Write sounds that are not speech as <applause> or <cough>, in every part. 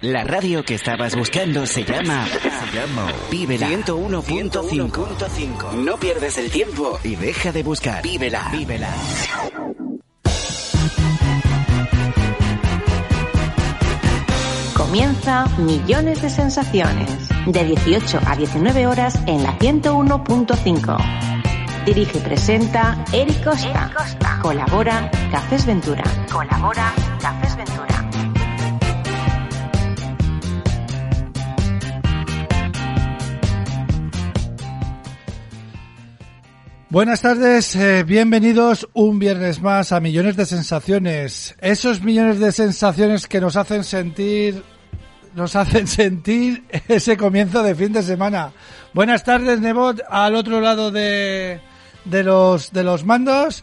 La radio que estabas buscando se llama, se llama Vívela 101.5. No pierdes el tiempo y deja de buscar. Vívela. Vívela. Comienza Millones de Sensaciones, de 18 a 19 horas en la 101.5. Dirige y presenta Eric Costa. Colabora Cafés Ventura. Colabora Cafés Ventura. Buenas tardes, eh, bienvenidos un viernes más a Millones de Sensaciones. Esos millones de sensaciones que nos hacen sentir, nos hacen <laughs> sentir ese comienzo de fin de semana. Buenas tardes, Nebot, al otro lado de, de los, de los mandos.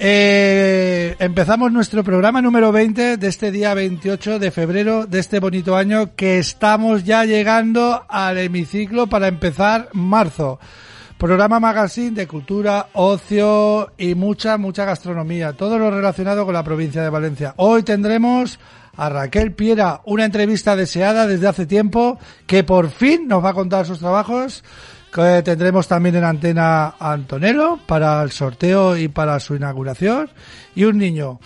Eh, empezamos nuestro programa número 20 de este día 28 de febrero de este bonito año que estamos ya llegando al hemiciclo para empezar marzo. Programa magazine de cultura, ocio y mucha, mucha gastronomía. Todo lo relacionado con la provincia de Valencia. Hoy tendremos a Raquel Piera, una entrevista deseada desde hace tiempo, que por fin nos va a contar sus trabajos. Que tendremos también en antena a Antonello para el sorteo y para su inauguración. Y un niño.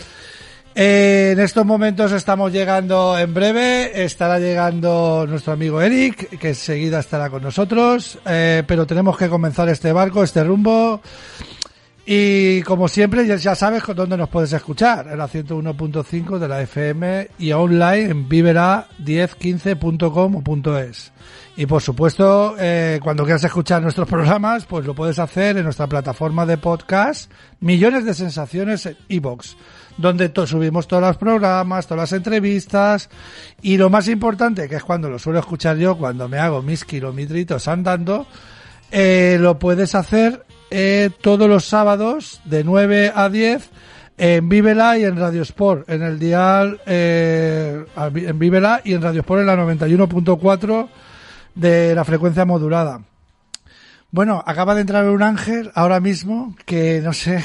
En estos momentos estamos llegando en breve, estará llegando nuestro amigo Eric, que enseguida estará con nosotros, eh, pero tenemos que comenzar este barco, este rumbo. Y como siempre, ya, sabes dónde nos puedes escuchar, en la 101.5 de la FM y online en vivera1015.com o .es. Y por supuesto, eh, cuando quieras escuchar nuestros programas, pues lo puedes hacer en nuestra plataforma de podcast, Millones de Sensaciones en iVoox donde subimos todos los programas, todas las entrevistas y lo más importante, que es cuando lo suelo escuchar yo, cuando me hago mis kilometritos andando, eh, lo puedes hacer eh, todos los sábados de 9 a 10 en Vivela y en Radio Sport, en el dial eh, en Vivela y en Radio Sport en la 91.4 de la frecuencia modulada. Bueno, acaba de entrar un ángel ahora mismo que no sé,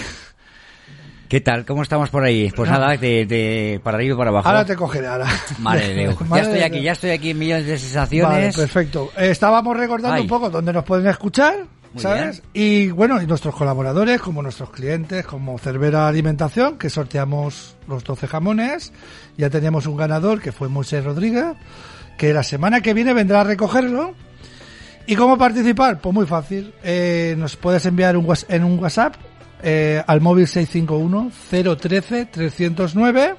¿Qué tal? ¿Cómo estamos por ahí? Pues nada, de, de para arriba y para abajo. Ahora te cogeré, ahora. Madre de Dios. <laughs> Ya estoy aquí, ya estoy aquí en millones de sensaciones. Vale, perfecto. Estábamos recordando Ay. un poco dónde nos pueden escuchar, Muy ¿sabes? Y bueno, y nuestros colaboradores, como nuestros clientes, como Cervera Alimentación, que sorteamos los 12 jamones. Ya teníamos un ganador, que fue Moisés Rodríguez, que la semana que viene vendrá a recogerlo. ¿Y cómo participar? Pues muy fácil. Eh, nos puedes enviar un, en un WhatsApp eh, al móvil 651 013 309.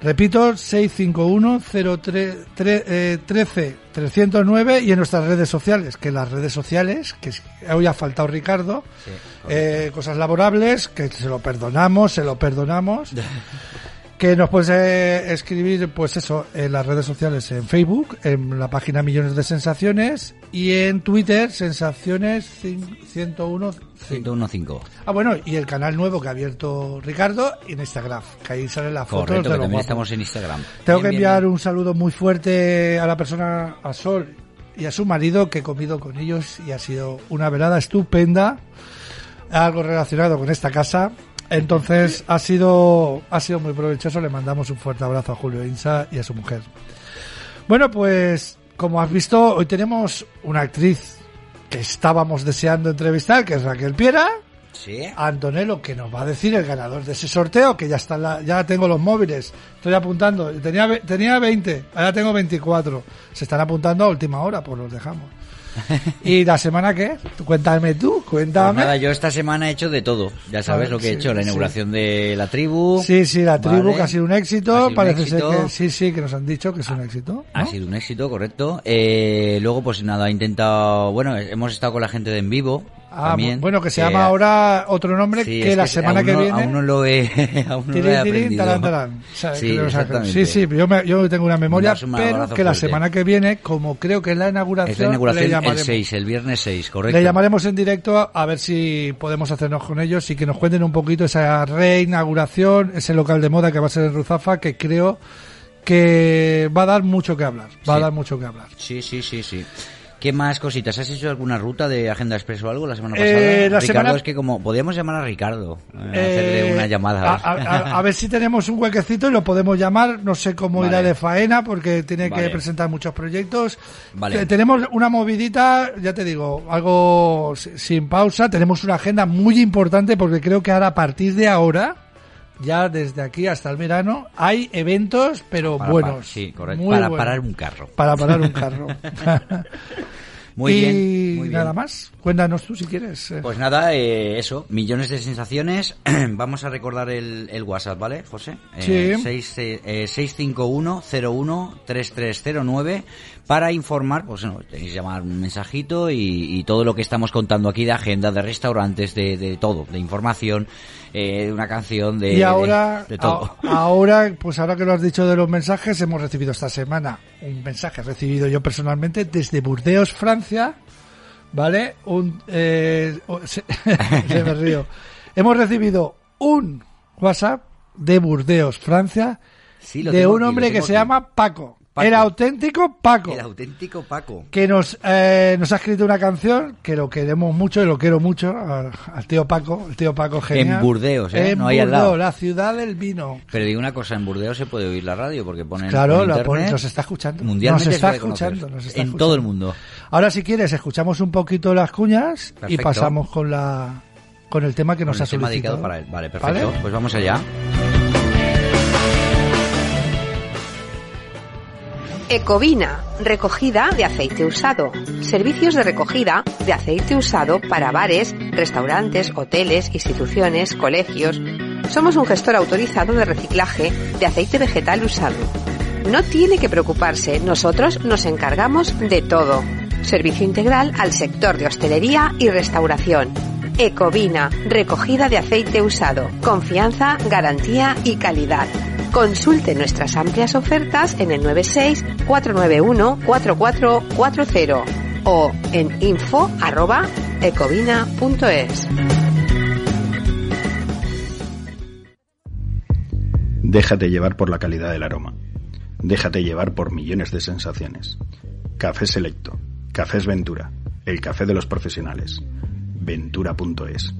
Repito, 651 013 309 y en nuestras redes sociales, que las redes sociales, que hoy ha faltado Ricardo, eh, cosas laborables, que se lo perdonamos, se lo perdonamos. <laughs> que nos puedes eh, escribir, pues eso, en las redes sociales, en Facebook, en la página Millones de Sensaciones y en Twitter, Sensaciones cin- 101. 101.5. Ah, bueno, y el canal nuevo que ha abierto Ricardo en Instagram, que ahí sale la foto Correcto, que también estamos en Instagram. Tengo Bien, que bien, enviar bien. un saludo muy fuerte a la persona, a Sol y a su marido, que he comido con ellos y ha sido una velada estupenda, algo relacionado con esta casa. Entonces ha sido, ha sido muy provechoso. Le mandamos un fuerte abrazo a Julio Insa y a su mujer. Bueno, pues como has visto, hoy tenemos una actriz que estábamos deseando entrevistar, que es Raquel Piera. Sí. Antonello que nos va a decir el ganador de ese sorteo, que ya está la- ya tengo los móviles, estoy apuntando, tenía tenía 20, ahora tengo 24. Se están apuntando a última hora, pues los dejamos. <laughs> ¿Y la semana qué? Tú Cuéntame tú, Pues cuéntame. nada, yo esta semana he hecho de todo. Ya sabes ver, lo que he hecho, la sí. inauguración de la tribu. Sí, sí, la tribu Vale. que ha sido un éxito, un parece éxito. ser que sí, sí, que nos han dicho que es un éxito. Ha sido un éxito, correcto. Eh, luego, pues nada, he intentado. Bueno, hemos estado con la gente de En Vivo. Ah, también, bueno, que se llama ahora otro nombre Sí, que la que semana aún que viene. Aún no lo he, <laughs> aún no lo he aprendido. tarán, tarán. O sea, Sí, sí, sí, yo, me- yo tengo una memoria, un pero que la semana que viene, como creo que es la inauguración, Es la inauguración le el llamaremos. 6, el viernes 6, correcto. Le llamaremos en directo a ver si podemos hacernos con ellos y que nos cuenten un poquito esa reinauguración, ese local de moda que va a ser en Ruzafa, que creo que va a dar mucho que hablar. Va a dar mucho que hablar. Sí, sí, sí, sí. ¿Qué más cositas? ¿Has hecho alguna ruta de Agenda Express o algo la semana Eh, pasada? la Ricardo, semana- es que como podíamos llamar a Ricardo, eh, Eh, hacerle una llamada. A, a- a ver si tenemos un huequecito y lo podemos llamar. No sé cómo Vale. irá de faena porque tiene Vale. que presentar muchos proyectos. Vale. Eh, Tenemos una movidita, ya te digo, algo si- sin pausa. Tenemos una agenda muy importante porque creo que ahora a partir de ahora, ya desde aquí hasta el verano, hay eventos, pero Para- buenos. para- sí, correcto. Muy Para buenos. parar un carro. Para parar un carro. <laughs> Muy y bien, muy bien. nada más. Cuéntanos tú si quieres. eh. Pues nada, eh, eso, millones de sensaciones. <clears throat> Vamos a recordar el, el WhatsApp, ¿vale, José? Eh, Sí. seis, eh, eh, 651-01-3309 para informar, pues bueno, tenéis que llamar un mensajito y, y todo lo que estamos contando aquí de agenda, de restaurantes, de, de todo, de información, eh, de una canción, de, y ahora, de, de todo. a- ahora, pues ahora que lo has dicho de los mensajes, hemos recibido esta semana un mensaje recibido yo personalmente desde Burdeos, Francia, ¿vale? Un, eh, se, <laughs> se me río. Hemos recibido un WhatsApp de Burdeos, Francia, Sí, lo de tengo un aquí, lo hombre que se aquí. llama Paco. Paco. El auténtico Paco. El auténtico Paco. que nos, eh, nos ha escrito una canción que lo queremos mucho y lo quiero mucho al, al tío Paco, el tío Paco genial. En Burdeos, ¿eh? En No ahí al lado. la ciudad del vino. Pero digo una cosa, en Burdeos se puede oír la radio porque ponen Claro, por la internet, pone- nos está escuchando. Mundialmente Nos está se puede conocer. escuchando, nos está en escuchando. todo el mundo. Ahora si quieres escuchamos un poquito las cuñas y pasamos con la con el tema que nos Con ha el tema solicitado. dedicado para él. Vale, perfecto. ¿Vale? Pues vamos allá. Ecovina, recogida de aceite usado. Servicios de recogida de aceite usado para bares, restaurantes, hoteles, instituciones, colegios. Somos un gestor autorizado de reciclaje de aceite vegetal usado. No tiene que preocuparse, nosotros nos encargamos de todo. Servicio integral al sector de hostelería y restauración. Ecovina, recogida de aceite usado. Confianza, garantía y calidad. Consulte nuestras amplias ofertas en el 96 491 4440 o en info arroba ecovina.es. Déjate llevar por la calidad del aroma. Déjate llevar por millones de sensaciones. Café Selecto. Cafés Ventura. El café de los profesionales. Ventura.es.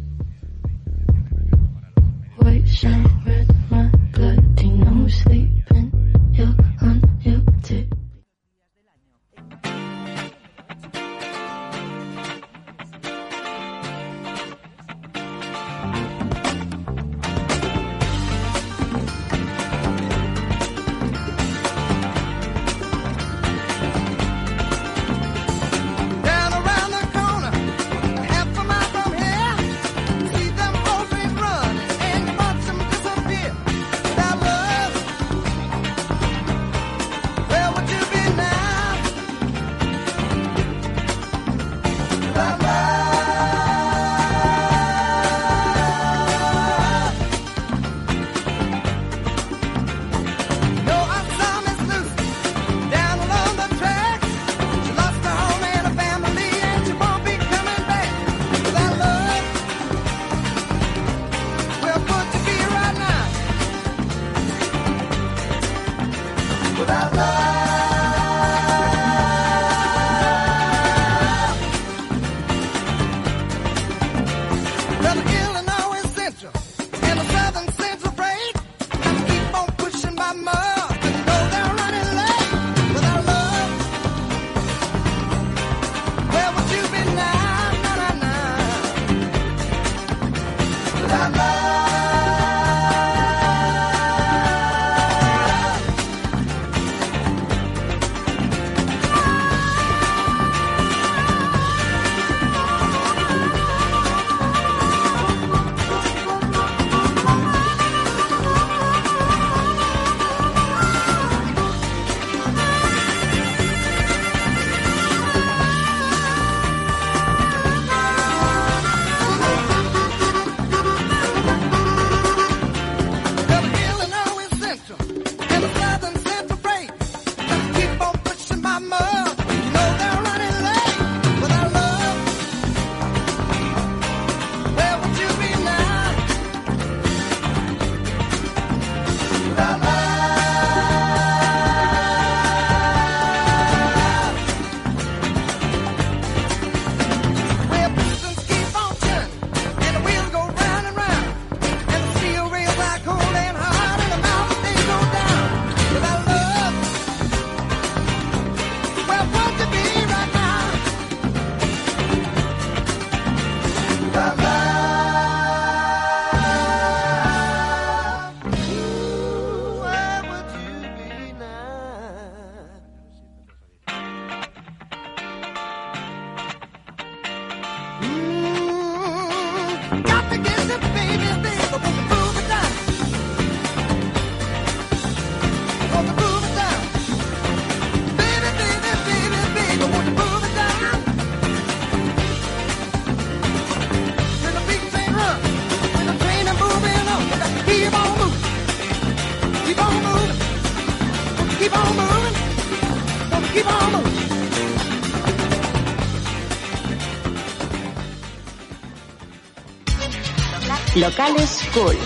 Locales Cool.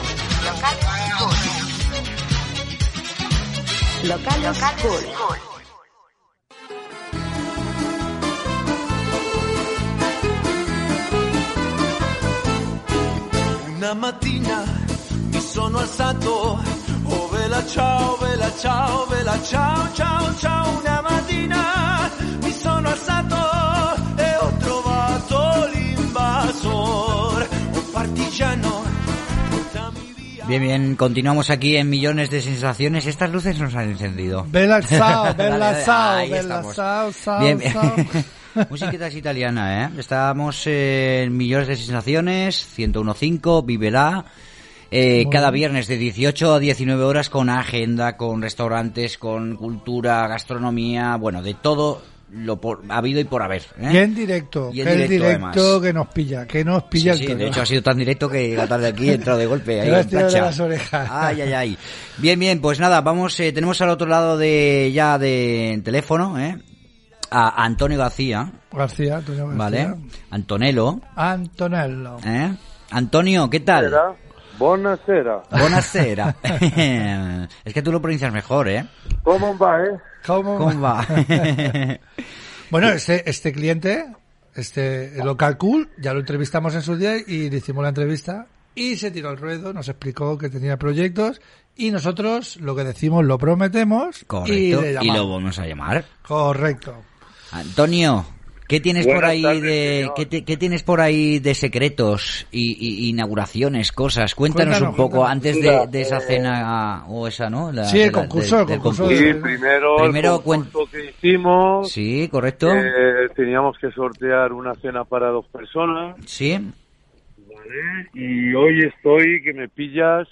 Locales Cool. Una mattina mi sono alzato, oh vela ciao, vela ciao, vela ciao, ciao, ciao. Una mattina mi sono alzato Bien, bien, continuamos aquí en Millones de Sensaciones. Estas luces nos han encendido. Bella <laughs> ciao, bella ciao, bella ciao, ciao, Bien, bien. <laughs> Musiquita es italiana, ¿eh? Estamos en Millones de Sensaciones, 101.5, Vívela. Eh, cada viernes de 18 a 19 horas con agenda, con restaurantes, con cultura, gastronomía, bueno, de todo lo por, habido y por haber. ¿eh? Y en directo, Y en que el directo, además. que nos pilla, que nos Sí, pilla sí, el de toro. hecho ha sido tan directo que la tarde aquí he entrado de golpe. Ahí en de las orejas. Ay, ay, ay. Bien, bien, pues nada, vamos, eh, tenemos al otro lado de ya de teléfono, ¿eh? A Antonio García, García, Antonio García. ¿vale? Antonello, Antonello. ¿eh? Antonio, ¿qué tal? Buonasera. Buonasera. <laughs> <laughs> es que tú lo pronuncias mejor, ¿eh? ¿Cómo va, eh? ¿Cómo? ¿Cómo va? <laughs> Bueno, este, este cliente, este local cool, ya lo entrevistamos en su día y le hicimos la entrevista y se tiró al ruedo, nos explicó que tenía proyectos y nosotros lo que decimos lo prometemos y Correcto. le Y, llamamos. lo vamos a llamar. Correcto. Antonio, ¿qué tienes por ahí tardes, de. ¿qué, te- qué tienes por ahí de secretos y, y- inauguraciones, cosas? Cuéntanos, Cuéntanos, un poco cuéntanos. antes de, de esa eh, cena o esa, ¿no? La- Sí, el la- concurso, del- el del concurso Sí, primero, Primero el concurso cuen- que hicimos, Sí, correcto. eh, teníamos que sortear una cena para dos personas, Sí. ¿vale? Y hoy estoy, que me pillas,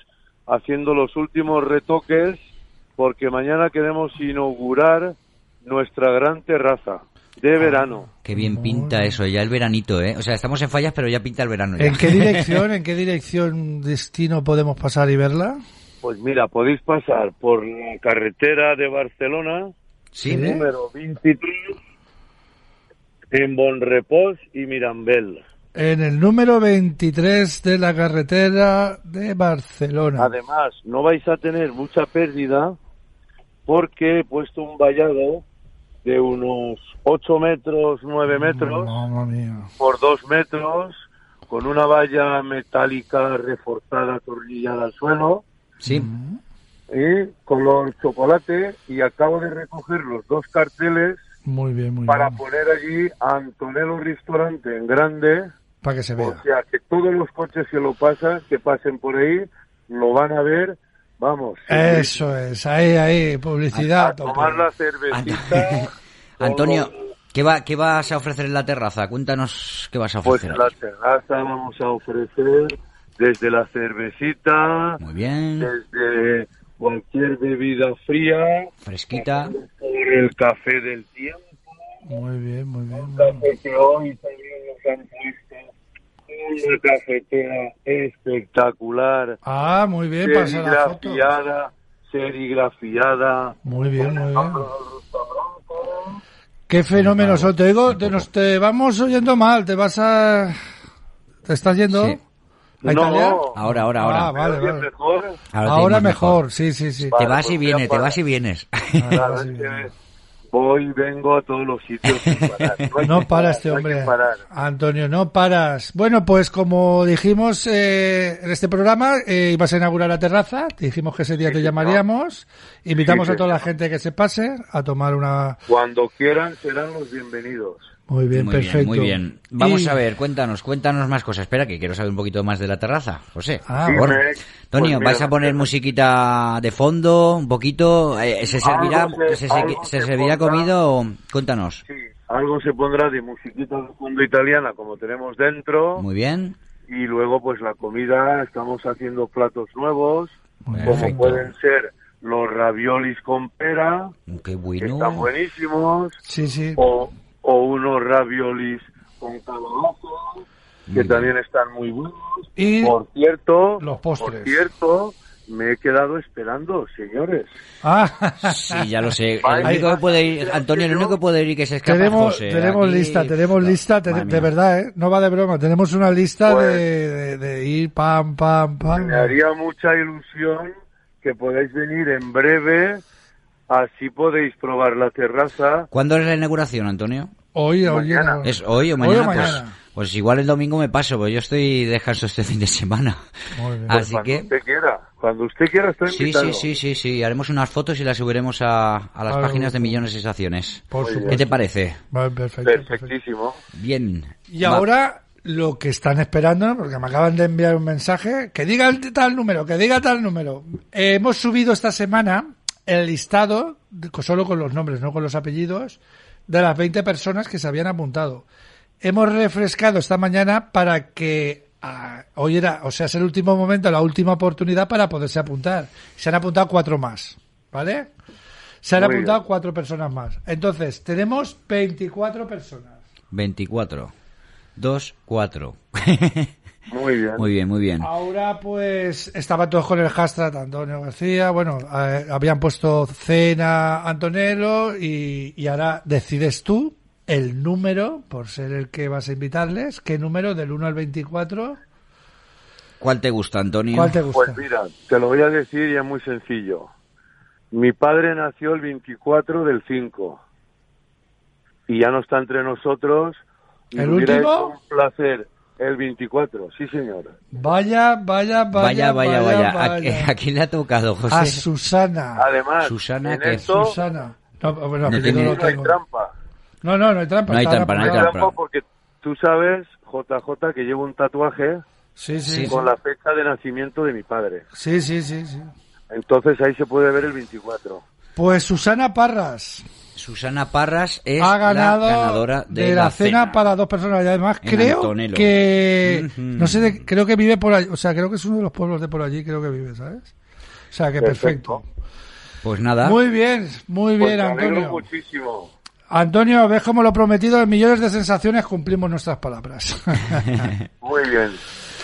haciendo los últimos retoques, porque mañana queremos inaugurar nuestra gran terraza de verano. Qué bien pinta eso, ya el veranito, ¿eh? O sea, estamos en fallas, pero ya pinta el verano. ya. ¿En qué dirección, <laughs> en qué dirección destino podemos pasar y verla? Pues mira, podéis pasar por la carretera de Barcelona, Sí. número 23, en Bonrepós y Mirambel. En el número 23 de la carretera de Barcelona. Además, no vais a tener mucha pérdida porque he puesto un vallado de unos 8 metros, 9 metros por 2 metros, con una valla metálica reforzada, atornillada al suelo, Sí. y color chocolate, y acabo de recoger los dos carteles Muy bien, muy para bien. poner allí Antonello Restaurante en grande, Para que se o vea. sea, que todos los coches que lo pasan, que pasen por ahí, lo van a ver, vamos. Eso es, ahí, ahí, publicidad. a tomar la cervecita. <laughs> Antonio, ¿qué, va, ¿qué vas a ofrecer en la terraza? Cuéntanos qué vas a Pues ofrecer. en la terraza vamos a ofrecer desde la cervecita, Muy bien, desde cualquier bebida fría, fresquita. por el café del tiempo, Muy bien, muy bien. bien. café que hoy también nos han puesto una cafetera espectacular, Ah, muy bien, pasa la foto. serigrafiada, serigrafiada. Muy bien, muy bien. Qué fenómeno, so, te digo, te, nos, te vamos oyendo mal, te vas a... ¿Te estás yendo? Sí. ¿A Italia? No, Ahora, ahora, ahora. Ah, vale, ¿Oye vale. mejor? Ahora mejor, sí, sí, sí. Te vas y pues vienes, te vas y vienes. Claro, <laughs> voy, vengo a todos los sitios sin parar. <laughs> No, No que para este no hombre. parar. Antonio, no paras. Bueno, pues como dijimos eh, en este programa, eh, ibas a inaugurar la terraza. Te dijimos que ese día te llamaríamos. Invitamos Sí, a toda la gente que se pase a tomar una... Cuando quieran serán los bienvenidos. Muy bien, muy perfecto. bien, muy bien. Vamos Y- a ver, cuéntanos, cuéntanos más cosas. Espera, que quiero saber un poquito más de la terraza, José. Ah. Dime, Antonio, pues ¿vais a poner musiquita de fondo, un poquito? Eh, ¿Se servirá, se- se, se- algo se se servirá pondrá. comido? o- Cuéntanos. Sí, algo se pondrá de musiquita de fondo italiana como tenemos dentro. Muy bien. Y luego pues la comida, estamos haciendo platos nuevos, como Perfecto. pueden ser los raviolis con pera, Qué que bueno. están buenísimos, Sí, sí. o, o unos raviolis con calabaza, que también están muy buenos. Y Por cierto, los postres. por cierto, me he quedado esperando, señores. Ah, Sí, ya lo sé. El único que puede ir, Antonio, el único que puede ir y que se escapa es tenemos, José. tenemos Aquí- lista, tenemos lista, te- de verdad, ¿eh? No va de broma, tenemos una lista Pues- de, de- de ir pam, pam, pam. Me haría mucha ilusión que podáis venir en breve, así podéis probar la terraza. ¿Cuándo es la inauguración, Antonio? Hoy, hoy, Mañana. ¿Es hoy o Hoy mañana? o Pues, mañana. pues igual el domingo me paso, porque yo estoy de descanso este fin de semana. Muy bien. Así cuando que... usted quiera, cuando usted quiera está Sí, invitado. sí, sí, sí, sí. Haremos unas fotos y las subiremos a, a las páginas de. Millones de Sensaciones. Por supuesto. ¿Qué te parece? Vale, perfecto, perfecto. Perfectísimo. Bien. Y Va. ahora lo que están esperando, porque me acaban de enviar un mensaje, que diga tal número, que diga tal número. Eh, hemos subido esta semana el listado, solo con los nombres, no con los apellidos, de las 20 personas que se habían apuntado. Hemos refrescado esta mañana para que ah, hoy era, o sea, es el último momento, la última oportunidad para poderse apuntar. Se han apuntado cuatro más, ¿vale? Se han Muy apuntado bien. cuatro personas más. Entonces, tenemos 24 personas. 24. 2, 4. Muy bien. muy bien, muy bien. Ahora pues estaban todos con el hashtag Antonio García, bueno, eh, habían puesto cena Antonello y, y ahora decides tú el número, por ser el que vas a invitarles, qué número del 1 al 24, ¿Cuál te gusta, Antonio? ¿cuál te gusta? Pues mira, te lo voy a decir y es muy sencillo. Mi padre nació el 24 del 5 y ya no está entre nosotros. ¿El último? un placer. El 24, sí señor. Vaya, vaya, Vaya, vaya, vaya, vaya. ¿A, qué- a quién le ha tocado, José? A Susana. Además, Susana, en ¿qué? esto Susana. No, bueno, No tiene- no no hay trampa. No, no, no hay trampa. No hay trampa, no hay trampa. trampa porque tú sabes, JJ, que llevo un tatuaje Sí, sí, Sí. sí. con la fecha de nacimiento de mi padre. Sí, sí, sí, sí. Entonces ahí se puede ver el 24. Pues Susana Parras. Susana Parras es ha ganado la ganadora de, la, cena, para dos personas y además En creo Antonello. que no sé de- creo que vive por allí o sea creo que es uno de los pueblos de por allí creo que vive sabes o sea que perfecto, Perfecto. Pues nada. muy bien muy Pues bien me alegro Antonio muchísimo. Antonio ves como lo prometido en millones de sensaciones cumplimos nuestras palabras <laughs> <laughs> Muy bien.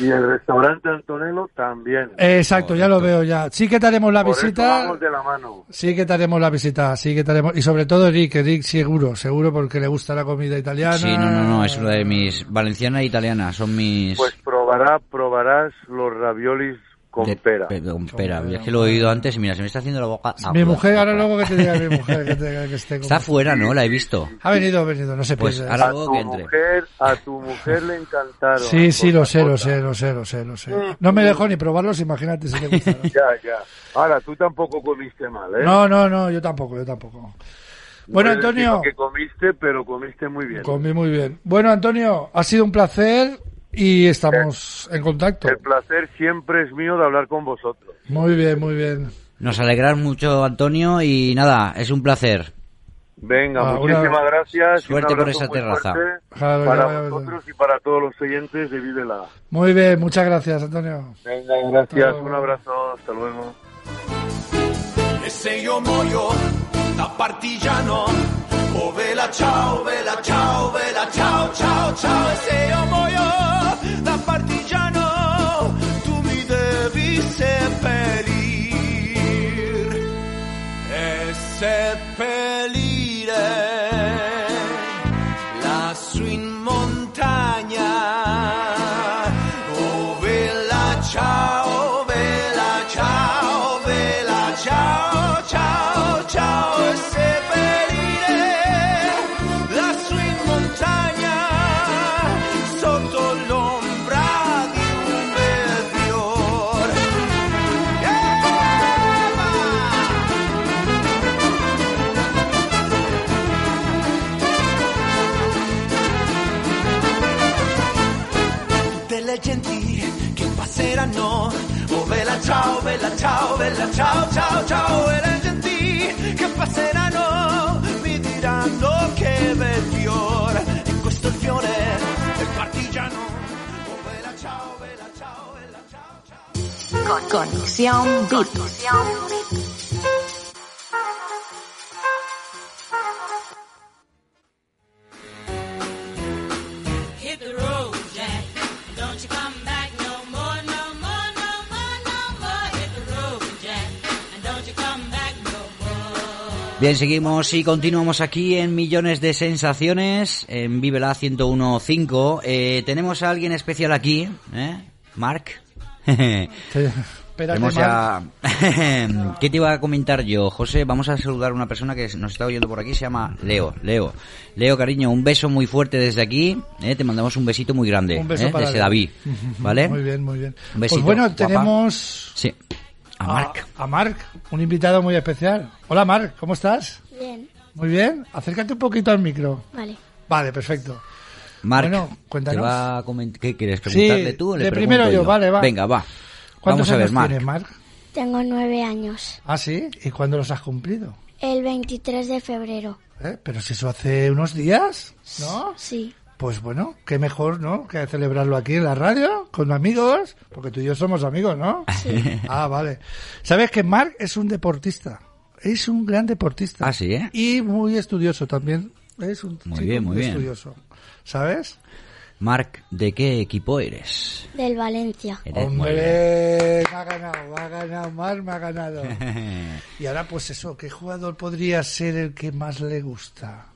Y el restaurante Antonello también. exacto ya lo veo ya sí que te haremos la Por eso visita vamos de la mano. Sí que te haremos la visita, sí que te haremos, y sobre todo Eric, Eric seguro, seguro porque le gusta la comida italiana. Sí, no, no, no, es una de mis... Valenciana e italiana, son mis... Pues probará, probarás los raviolis con de- pera. pe- Con pera. Es que lo he oído antes y mira, se me está haciendo la boca... Mi agua. mujer, ahora luego que te diga mi <laughs> mujer que, te- que esté Está fuera, ¿no? La he visto. Ha venido, ha venido, no se Pues ahora- A Luego tu que entre. mujer, a tu mujer le encantaron. Sí, sí, lo sé, lo sé, lo sé, lo sé, lo sé. No me dejó ni probarlos, imagínate si le gustaron. <laughs> Ya, ya. Ahora, tú tampoco comiste mal, ¿eh? No, no, no, yo tampoco, yo tampoco. Bueno, Antonio, lo que comiste, pero comiste muy bien. comí muy bien. Bueno, Antonio, ha sido un placer y estamos en contacto. El placer siempre es mío de hablar con vosotros. Muy bien, muy bien. Nos alegras mucho, Antonio, y nada, es un placer. Venga, Ah, muchísimas una- gracias. Suerte por esa terraza. Claro, para vosotros y para todos los oyentes de Vívela. Muy bien, muchas gracias, Antonio. Venga, gracias. Un abrazo. Hasta luego. E se io muoio da partigiano, oh vela ciao, vela ciao, vela ciao, ciao, ciao. E se io muoio da partigiano, ciao, bella ciao, bella ciao, ciao, ciao. E le genti che passeranno mi diranno che bel fiore. E questo il fiore del partigiano. Oh bella ciao, bella ciao, bella ciao, ciao. Conexión VIP. Hit Bien, seguimos y continuamos aquí en Millones de Sensaciones, en Vivela 101.5. Eh, tenemos a alguien especial aquí, ¿eh? Mark. Tenemos. <laughs> ¿Qué te iba a comentar yo, José? Vamos a saludar a una persona que nos está oyendo por aquí, se llama Leo. Leo, Leo, cariño, un beso muy fuerte desde aquí. ¿eh? Te mandamos un besito muy grande. Un beso ¿eh? para Desde. David, <laughs> ¿vale? Muy bien, muy bien. Un besito, pues bueno, guapa. tenemos Sí. A Marc. a Marc, un invitado muy especial. Hola Marc, ¿cómo estás? Bien, Muy bien. Acércate un poquito al micro. vale. Vale, perfecto. Marc, Bueno, ¿te cuéntanos. va a ¿qué quieres preguntarle Sí, tú o le de primero yo, vale, va. Venga, va. ¿Cuántos Vamos a ver, años Marc. tienes, Marc? Tengo nueve años. Ah, sí. ¿Y cuándo los has cumplido? El 23 de febrero. ¿Eh? Pero si eso hace unos días, ¿no? Sí, Pues bueno, qué mejor, ¿no? Que celebrarlo aquí en la radio, con amigos, porque tú y yo somos amigos, ¿no? Sí. <laughs> Ah, vale. ¿Sabes que Marc es un deportista? Es un gran deportista. Ah, sí, ¿eh? Y muy estudioso también. Es un Muy chico bien, muy bien. estudioso. ¿Sabes? Marc, ¿de qué equipo eres? del Valencia. Eres muy. Hombre, me ha ganado, me ha ganado, Marc me ha ganado. <laughs> Y ahora, pues eso, ¿qué jugador podría ser el que más le gusta?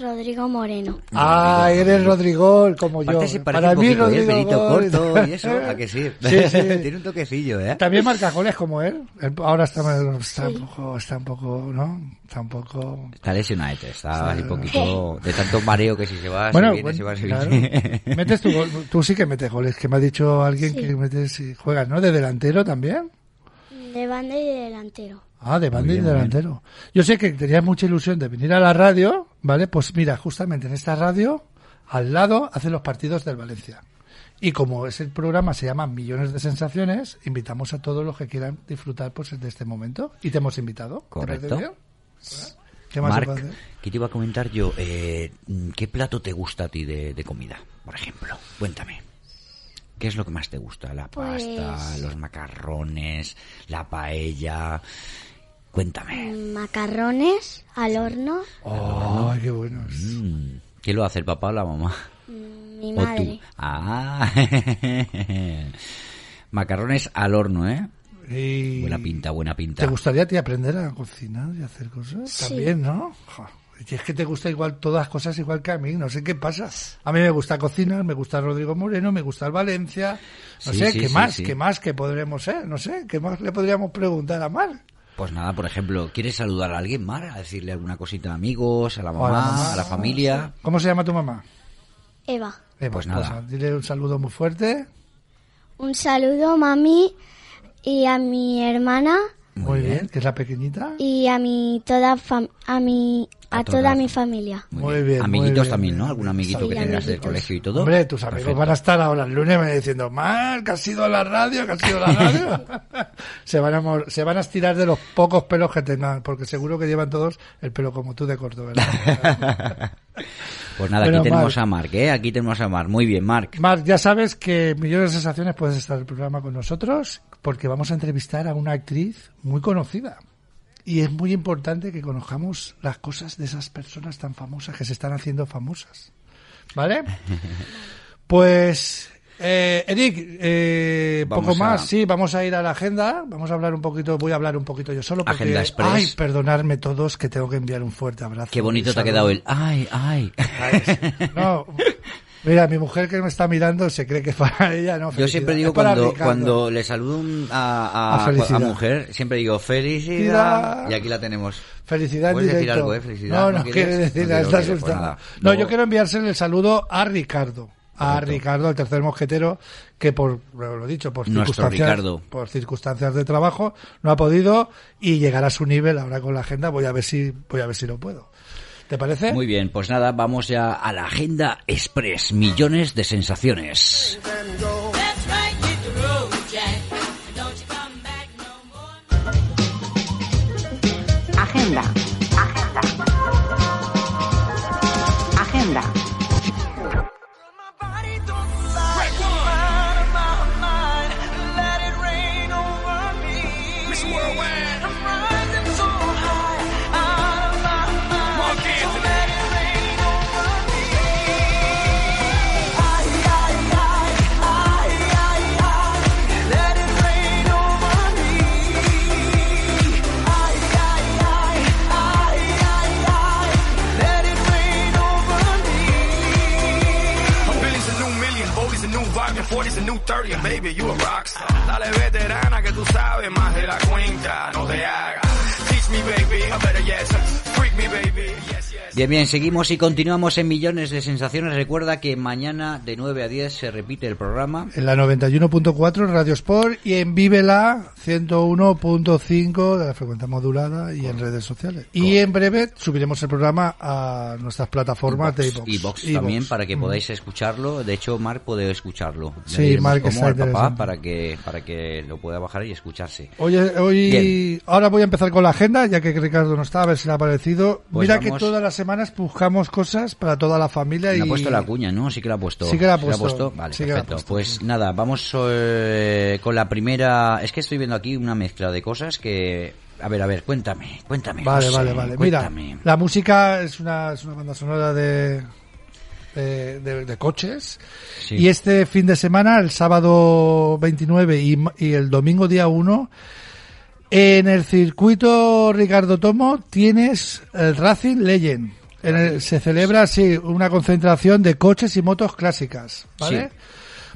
Rodrigo Moreno. Ah, eres Rodrigo, como yo. Aparte se parece Para un mí, poquito, ¿eh? El Rodrigo corto y eso, ¿a que sí? <laughs> Sí, sí. <laughs> Tiene un toquecillo, ¿eh? También marca goles como él. Él ahora está, está, Sí. un poco, está un poco, ¿no? Está un poco... Está lesionado, está así un poquito de tanto mareo que si se va, bueno, se viene, bueno, se va, se claro. viene. <laughs> Metes tu gol. Tú sí que metes goles, que me ha dicho alguien Sí. que metes y juegas, ¿no? De delantero también. De banda y de delantero. Ah, de banda y delantero. Yo sé que tenías mucha ilusión de venir a la radio, ¿vale? Pues mira, justamente en esta radio, al lado, hacen los partidos del Valencia. Y como es el programa se llama Millones de Sensaciones, invitamos a todos los que quieran disfrutar pues de este momento. Y te hemos invitado. ¿Te Correcto. bien? ¿Qué más Marc? ¿qué te iba a comentar yo? Eh, ¿Qué plato te gusta a ti de, de comida, por ejemplo? Cuéntame. ¿Qué es lo que más te gusta? ¿La Pues- pasta, los macarrones, la paella? Cuéntame. Macarrones al horno. ¡Ay, qué buenos! Mm, ¿Quién lo hace, el papá o la mamá? mm, Mi ¿O tú? madre. Ah, <laughs> macarrones al horno, ¿eh? Y- Buena pinta, buena pinta. ¿Te gustaría a ti aprender a cocinar y hacer cosas? Sí. También, ¿no? Y es que te gusta igual todas las cosas igual que a mí, no sé qué pasa. A mí me gusta cocinar, me gusta Rodrigo Moreno, me gusta el Valencia, no Sí, sé, sí, ¿qué sí, más? sí. ¿Qué más que podremos ser? No sé, ¿qué más le podríamos preguntar a Mar? Pues nada, por ejemplo, ¿quieres saludar a alguien más? ¿A decirle alguna cosita a amigos, a la mamá, a la mamá, a la familia? ¿Cómo se llama tu mamá? Eva. Eh, Pues nada. dile un saludo muy fuerte. Un saludo, mami, y a mi hermana Muy, bien. que es la pequeñita. y a mi toda fam- a mi a, A toda todas. mi familia. Muy bien, muy Amiguitos bien, también, ¿no? bien. ¿Algún amiguito Sí, que tengas del colegio y todo? Hombre, tus amigos Perfecto. van a estar ahora el lunes me diciendo, Mar, que has sido la radio, que has sido la radio. <laughs> se, van a, se van a estirar de los pocos pelos que tengan, porque seguro que llevan todos el pelo como tú de corto, ¿verdad? <laughs> Pues nada, Bueno, aquí tenemos a Marc, ¿eh? Aquí tenemos a Marc. Muy bien, Marc. Marc, ya sabes que Millones de Sensaciones puedes estar en el programa con nosotros, porque vamos a entrevistar a una actriz muy conocida. Y es muy importante que conozcamos las cosas de esas personas tan famosas que se están haciendo famosas. ¿Vale? <laughs> Pues, eh, Eric, eh, poco a- más, sí, vamos a ir a la agenda, vamos a hablar un poquito, voy a hablar un poquito yo solo, porque, Agenda Express. ay, perdonadme todos que tengo que enviar un fuerte abrazo. Qué bonito te ha quedado el... ¡Ay, ay! Ay, sí. No, mira, mi mujer que me está mirando se cree que para ella no. Yo siempre digo Es cuando, Ricardo. cuando le saludo a, a, A felicidad. a mujer, siempre digo felicidad. Y aquí la tenemos. Felicidad en ¿Puedes decir directo. algo, eh? Felicidad. No, ¿No quiere decir, No está. No, yo quiero enviársele el saludo a Ricardo. A Correcto. Ricardo, el tercer mosquetero, que por, lo he dicho, por circunstancias, Ricardo. por circunstancias de trabajo, no ha podido y llegar a su nivel ahora con la agenda, voy a ver si, voy a ver si lo puedo. ¿Te parece? Muy bien, pues nada, vamos ya a la agenda express. Millones de sensaciones. That's Bien, bien, seguimos y continuamos en Millones de Sensaciones. Recuerda que mañana de 9 a 10 se repite el programa. En la 91.4 Radio Sport y en Vívela 101.5 de la frecuencia modulada y en redes sociales. Y en breve subiremos el programa a nuestras plataformas de Vox iVoox. también para que Mm. podáis escucharlo. De hecho, Mark puede escucharlo. Sí, Marc está al papá para que para que lo pueda bajar y escucharse. Oye, hoy, Bien. ahora voy a empezar con la agenda, ya que Ricardo no está, a ver si le ha parecido. Pues Mira vamos. que todas las semanas buscamos cosas para toda la familia y ha puesto la cuña, ¿no? Sí que la ha puesto. Sí que la ha puesto. Vale, Sí que la ha perfecto. puesto. Pues nada, vamos eh, con la primera. Es que estoy viendo aquí una mezcla de cosas que. A ver, a ver, cuéntame, cuéntame. Vale, José, vale, vale. Mira, cuéntame. la música es una, es una banda sonora de, de, de- de coches. Sí. Y este fin de semana, el sábado 29 y, y el domingo día 1, en el circuito Ricardo Tomo tienes el Racing Legend. En el- se celebra así una concentración de coches y motos clásicas, ¿vale? Sí.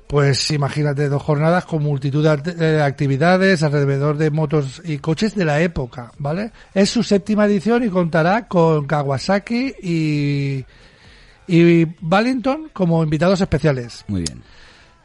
Pues imagínate dos jornadas con multitud de actividades alrededor de motos y coches de la época, ¿vale? Es su séptima edición y contará con Kawasaki y, y como invitados especiales. Muy bien.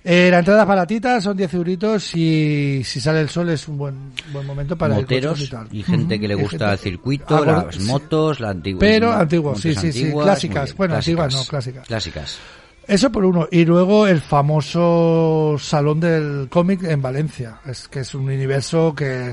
Eh, la entrada baratita, son 10 euritos y si sale el sol es un buen, buen momento para Moteros coches y tal. y gente que le gusta el circuito, Ah, las sí. motos, la antigua. Pero motos sí, sí, sí, clásicas. Bueno, antiguas no, clásicas. Clásicas. Eso por uno. Y luego el famoso Salón del Cómic en Valencia. Es que es un universo que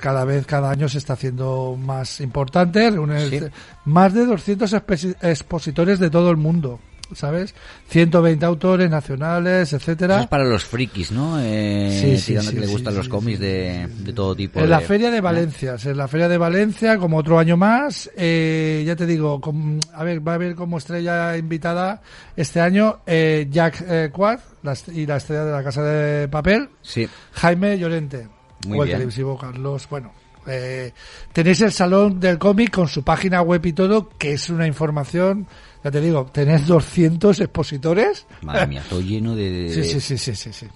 cada vez, cada año se está haciendo más importante. Reúne Sí. más de 200 espe- expositores de todo el mundo. ¿Sabes? 120 autores nacionales, etcétera. Es para los frikis, ¿no? Eh, Sí, sí, sí, que le gustan los cómics de, de todo tipo. En la de- Feria de ¿no? Valencia, en la Feria de Valencia, como otro año más, eh, ya te digo, com- a ver, va a haber como estrella invitada este año eh, Jack eh, Quad la y la estrella de la Casa de Papel, Sí. Jaime Llorente, Muy o el bien. televisivo Carlos, bueno. eh, tenéis el Salón del Cómic con su página web y todo, que es una información, ya te digo, tenés 200 expositores. Madre mía, todo lleno de... <laughs> Sí, sí, sí, sí, sí, sí.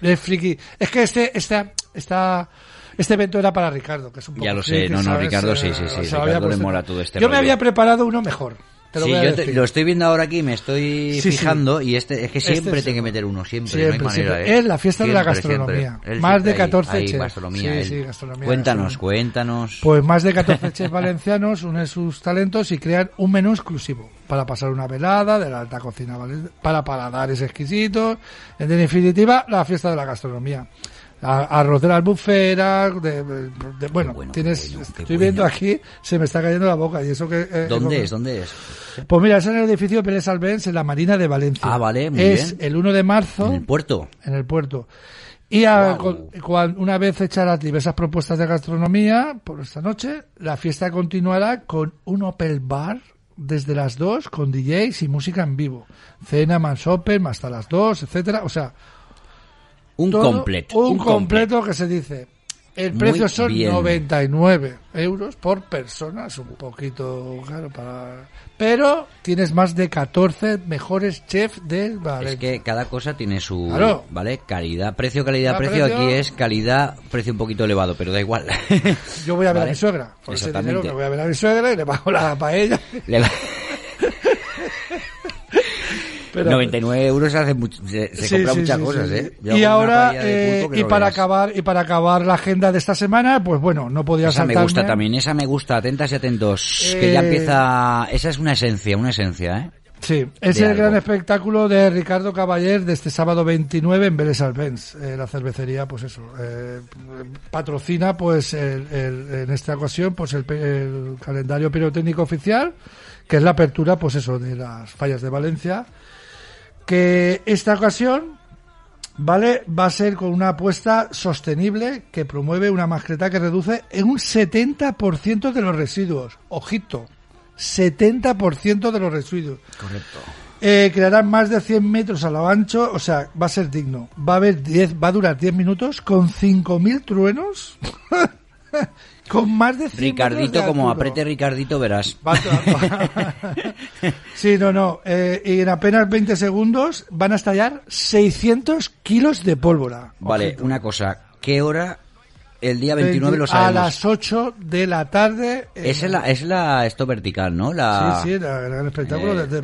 Es friki. Es que este, este, esta, este evento era para Ricardo, que es un poco Ya lo sé, friki, no, no, ¿sabes? Ricardo, sí, sí, sí, Ricardo le mola todo este Yo me había preparado uno mejor. Te lo Sí, voy a yo te- lo estoy viendo ahora aquí, me estoy Sí, sí. fijando y este es que Este siempre tiene que meter uno, siempre, Siempre, no hay manera. siempre. ¿eh? Es la fiesta de la gastronomía. Más de ahí, 14 ahí, chefs. gastronomía, sí, gastronomía, Cuéntanos, cuéntanos. Pues más de 14 <laughs> chefs valencianos unen sus talentos y crean un menú exclusivo para pasar una velada de la alta cocina para paladares exquisitos. En definitiva, la fiesta de la gastronomía. A- Arroz de la albufera, de, de- de- bueno, tienes, estoy viendo aquí, se me está cayendo la boca y eso que... eh, ¿Dónde eh, es? ¿Dónde es? Pues mira, es en el edificio Pérez Albens, en la Marina de Valencia. Ah, vale, muy es bien. el 1 de marzo. En el puerto. En el puerto. Y a- con- cuan- una vez hechas las diversas propuestas de gastronomía por esta noche, la fiesta continuará con un Opel Bar desde las 2 con DJs y música en vivo. Cena más Open hasta las 2, etcétera. O sea, Un todo- completo. Un, completo que se dice. El precio son bien. 99 euros por persona, es un poquito caro para... Pero tienes más de 14 mejores chefs del Valencia. Es que cada cosa tiene su, Claro. ¿vale? Calidad, precio, calidad, precio. precio. Aquí es calidad, precio un poquito elevado, pero da igual. <laughs> Yo voy a ver ¿Vale? a mi suegra. Por ese dinero me voy a ver a mi suegra y le pago la paella. Le va- <laughs> Pero- 99 euros se, hace mucho- se, se Sí, compra sí, muchas sí, cosas, ¿eh? Yo Y ahora, eh, y no para veas. acabar, y para acabar la agenda de esta semana, pues bueno, no podía Esa me saltarme. gusta también, esa me gusta, atentas y atentos. Que ya Eh, empieza, esa es una esencia, una esencia, ¿eh? Sí, es el algo. gran espectáculo de Ricardo Caballer de este sábado 29 en Vélez Albens. Eh, la cervecería, pues eso, eh, patrocina, pues el- el- en esta ocasión, pues el, el calendario pirotécnico oficial, que es la apertura, pues eso, de las fallas de Valencia. Que esta ocasión, ¿vale? Va a ser con una apuesta sostenible que promueve una mascleta que reduce en un 70% de los residuos. Ojito, 70% de los residuos. Correcto. Eh, crearán más de 100 metros a lo ancho, o sea, va a ser digno. Va a haber 10, va a durar 10 minutos con 5.000 truenos <laughs> Con más de 100 Ricardito, de como apriete Ricardito, verás. <laughs> Sí, no, no. eh, y en apenas 20 segundos van a estallar 600 kilos de pólvora. Vale, una cosa. ¿Qué hora el día 29 lo A sabemos? las 8 de la tarde. Es la, es la esto vertical, ¿no? La, Sí, sí, la- el gran espectáculo eh, de,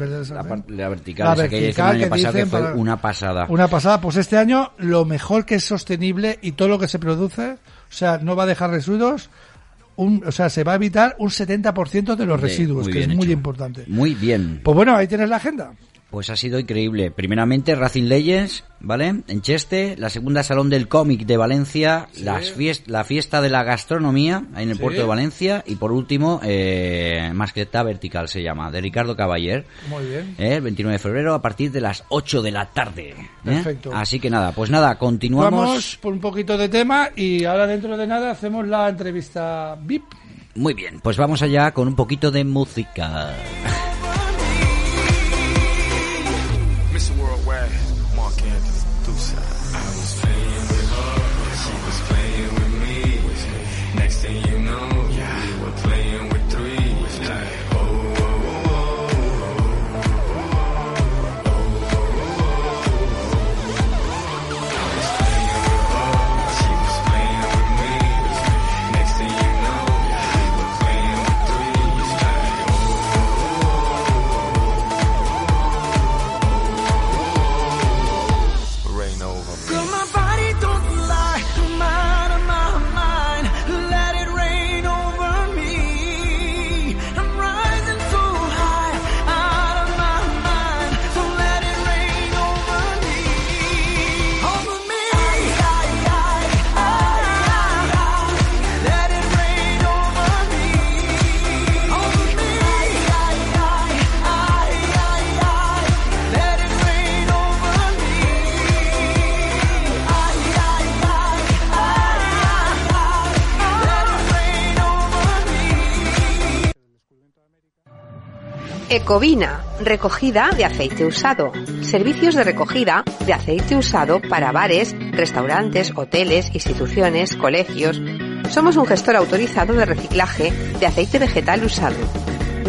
la, vertical, La esa vertical hizo el año que pasado que fue para- una pasada. Una pasada, pues este año lo mejor que es sostenible y todo lo que se produce, o sea, no va a dejar residuos, un, o sea, se va a evitar un 70% de los residuos, que es muy importante. Muy bien. Pues bueno, ahí tienes la agenda. Pues ha sido increíble. Primeramente Racing Legends, ¿vale? En Cheste, la segunda Salón del Cómic de Valencia, las la fiesta de la gastronomía ahí en el Sí. puerto de Valencia y por último, eh, Masqueta Vertical se llama, de Ricardo Caballer. Muy bien. ¿eh? El 29 de febrero a partir de las 8 de la tarde. ¿eh? Perfecto. Así que nada, pues nada, continuamos. Vamos por un poquito de tema y ahora dentro de nada hacemos la entrevista VIP. Muy bien, pues vamos allá con un poquito de música. Ecovina, recogida de aceite usado. Servicios de recogida de aceite usado para bares, restaurantes, hoteles, instituciones, colegios. Somos un gestor autorizado de reciclaje de aceite vegetal usado.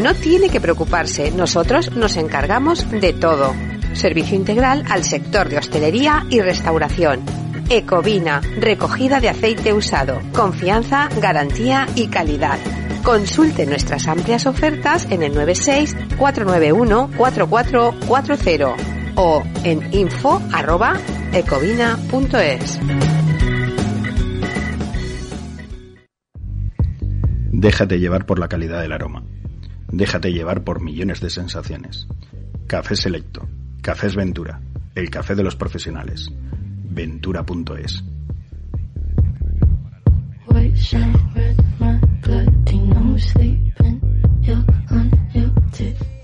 No tiene que preocuparse, nosotros nos encargamos de todo. Servicio integral al sector de hostelería y restauración. Ecovina, recogida de aceite usado. Confianza, garantía y calidad. Consulte nuestras amplias ofertas en el 96 491 4440 o en info arroba ecovina.es. Déjate llevar por la calidad del aroma. Déjate llevar por millones de sensaciones. Café Selecto. Cafés Ventura. El café de los profesionales. Ventura.es. White shine red, my bloody no sleeping. You're on your tip.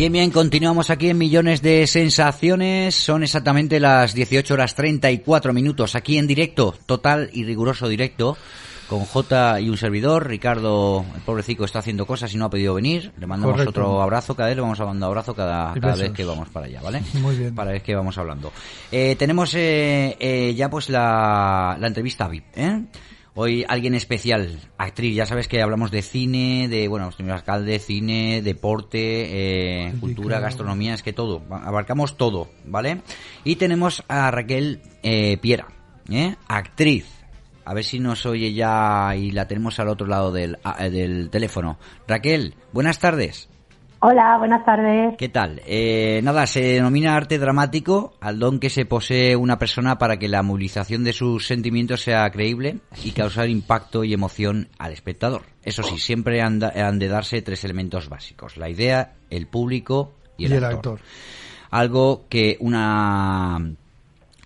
Bien, bien, continuamos aquí en Millones de Sensaciones. Son exactamente las 18 horas 34 minutos aquí en directo, total y riguroso directo, con J y un servidor. Ricardo, el pobrecito, está haciendo cosas y no ha podido venir. Le mandamos Correcto. otro abrazo cada vez, le vamos a mandar abrazo cada, cada vez que vamos para allá, ¿vale? Muy bien. Para vez que vamos hablando. Eh, tenemos eh, eh, ya pues la, la entrevista VIP, ¿eh? Hoy alguien especial, actriz, ya sabes que hablamos de cine, de, bueno, señor alcalde, cine, deporte, eh, cultura, gastronomía, es que todo, abarcamos todo, ¿vale? Y tenemos a Raquel eh, Piera, ¿eh? actriz. A ver si nos oye ya y la tenemos al otro lado del, a- del teléfono. Raquel, buenas tardes. Hola, buenas tardes. ¿Qué tal? Eh, nada, se denomina arte dramático al don que se posee una persona para que la movilización de sus sentimientos sea creíble y causar impacto y emoción al espectador. Eso sí, siempre han, da- han de darse tres elementos básicos. La idea, el público y el, actor. Algo que una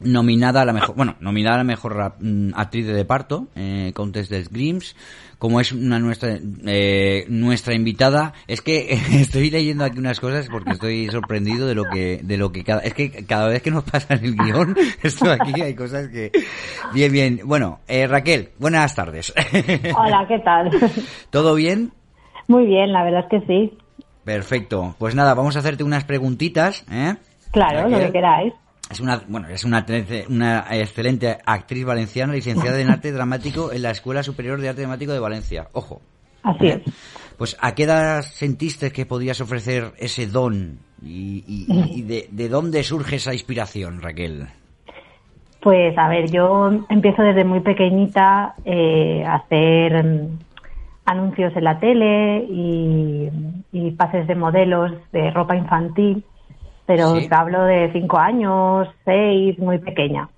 nominada a la mejor, bueno, nominada a la mejor rap- mm, actriz de reparto, eh, Countess des Grims, como es una nuestra eh, nuestra invitada, es que <laughs> estoy leyendo aquí unas cosas porque estoy sorprendido de lo que de lo que cada es que cada vez que nos pasa en el guion, <laughs> esto aquí hay cosas que bien bien. Bueno, eh, Raquel, buenas tardes. <laughs> Hola, ¿qué tal? ¿Todo bien? Muy bien, la verdad es que sí. Perfecto. Pues nada, vamos a hacerte unas preguntitas, ¿eh? Claro, lo Raquel. que queráis. Es una, bueno, es una, excelente actriz valenciana, licenciada en arte dramático en la Escuela Superior de Arte Dramático de Valencia. Ojo. Así es. Pues, ¿a qué edad sentiste que podías ofrecer ese don? ¿Y, y- y de, de dónde surge esa inspiración, Raquel? Pues a ver, yo empiezo desde muy pequeñita eh, a hacer mm, anuncios en la tele y, y pases de modelos de ropa infantil, pero Sí. te hablo de cinco años, seis, muy pequeña.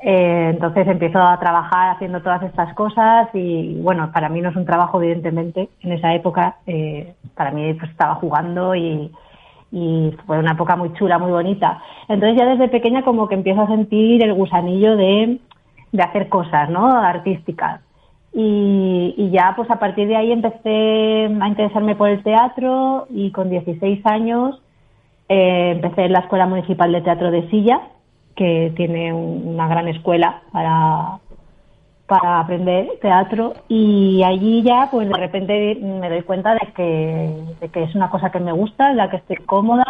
Eh, entonces empiezo a trabajar haciendo todas estas cosas y bueno, para mí no es un trabajo evidentemente. En esa época eh, para mí pues estaba jugando y, y fue una época muy chula, muy bonita. Entonces ya desde pequeña como que empiezo a sentir el gusanillo de, de hacer cosas, ¿no? Artísticas. Y, y ya pues a partir de ahí empecé a interesarme por el teatro y con 16 años eh, empecé en la Escuela Municipal de Teatro de Silla, que tiene un- una gran escuela para, para aprender teatro. Y allí ya pues de repente me doy cuenta de que, de que es una cosa que me gusta, en la que estoy cómoda,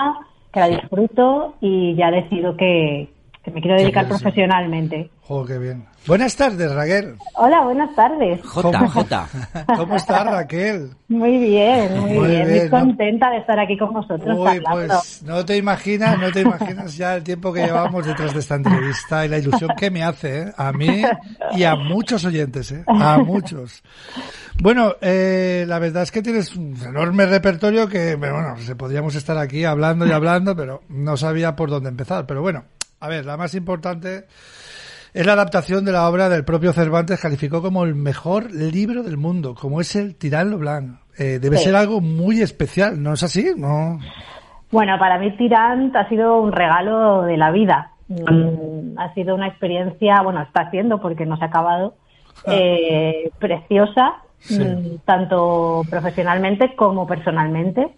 que la disfruto y ya decido que, que me quiero dedicar profesionalmente. Oh, qué bien. Buenas tardes, Raquel. Hola, buenas tardes. ¿Cómo- <laughs> ¿Cómo estás, Raquel? Muy bien, muy, Muy bien, bien, muy ¿no? contenta de estar aquí con vosotros Uy, hablando. pues no te imaginas, no te imaginas ya el tiempo que llevamos detrás de esta entrevista y la ilusión que me hace, ¿eh? A mí y a muchos oyentes, ¿eh? A muchos. Bueno, eh, la verdad es que tienes un enorme repertorio que, bueno, se podríamos estar aquí hablando y hablando, pero no sabía por dónde empezar. Pero bueno, a ver, la más importante es la adaptación de la obra del propio Cervantes, calificó como el mejor libro del mundo, como es el Tirán Blanc. Eh, debe Sí. ser algo muy especial, ¿no es así? No. Bueno, para mí Tirant ha sido un regalo de la vida. Mm, Ha sido una experiencia, bueno, está siendo porque no se ha acabado, eh, preciosa, Sí. mm, tanto profesionalmente como personalmente.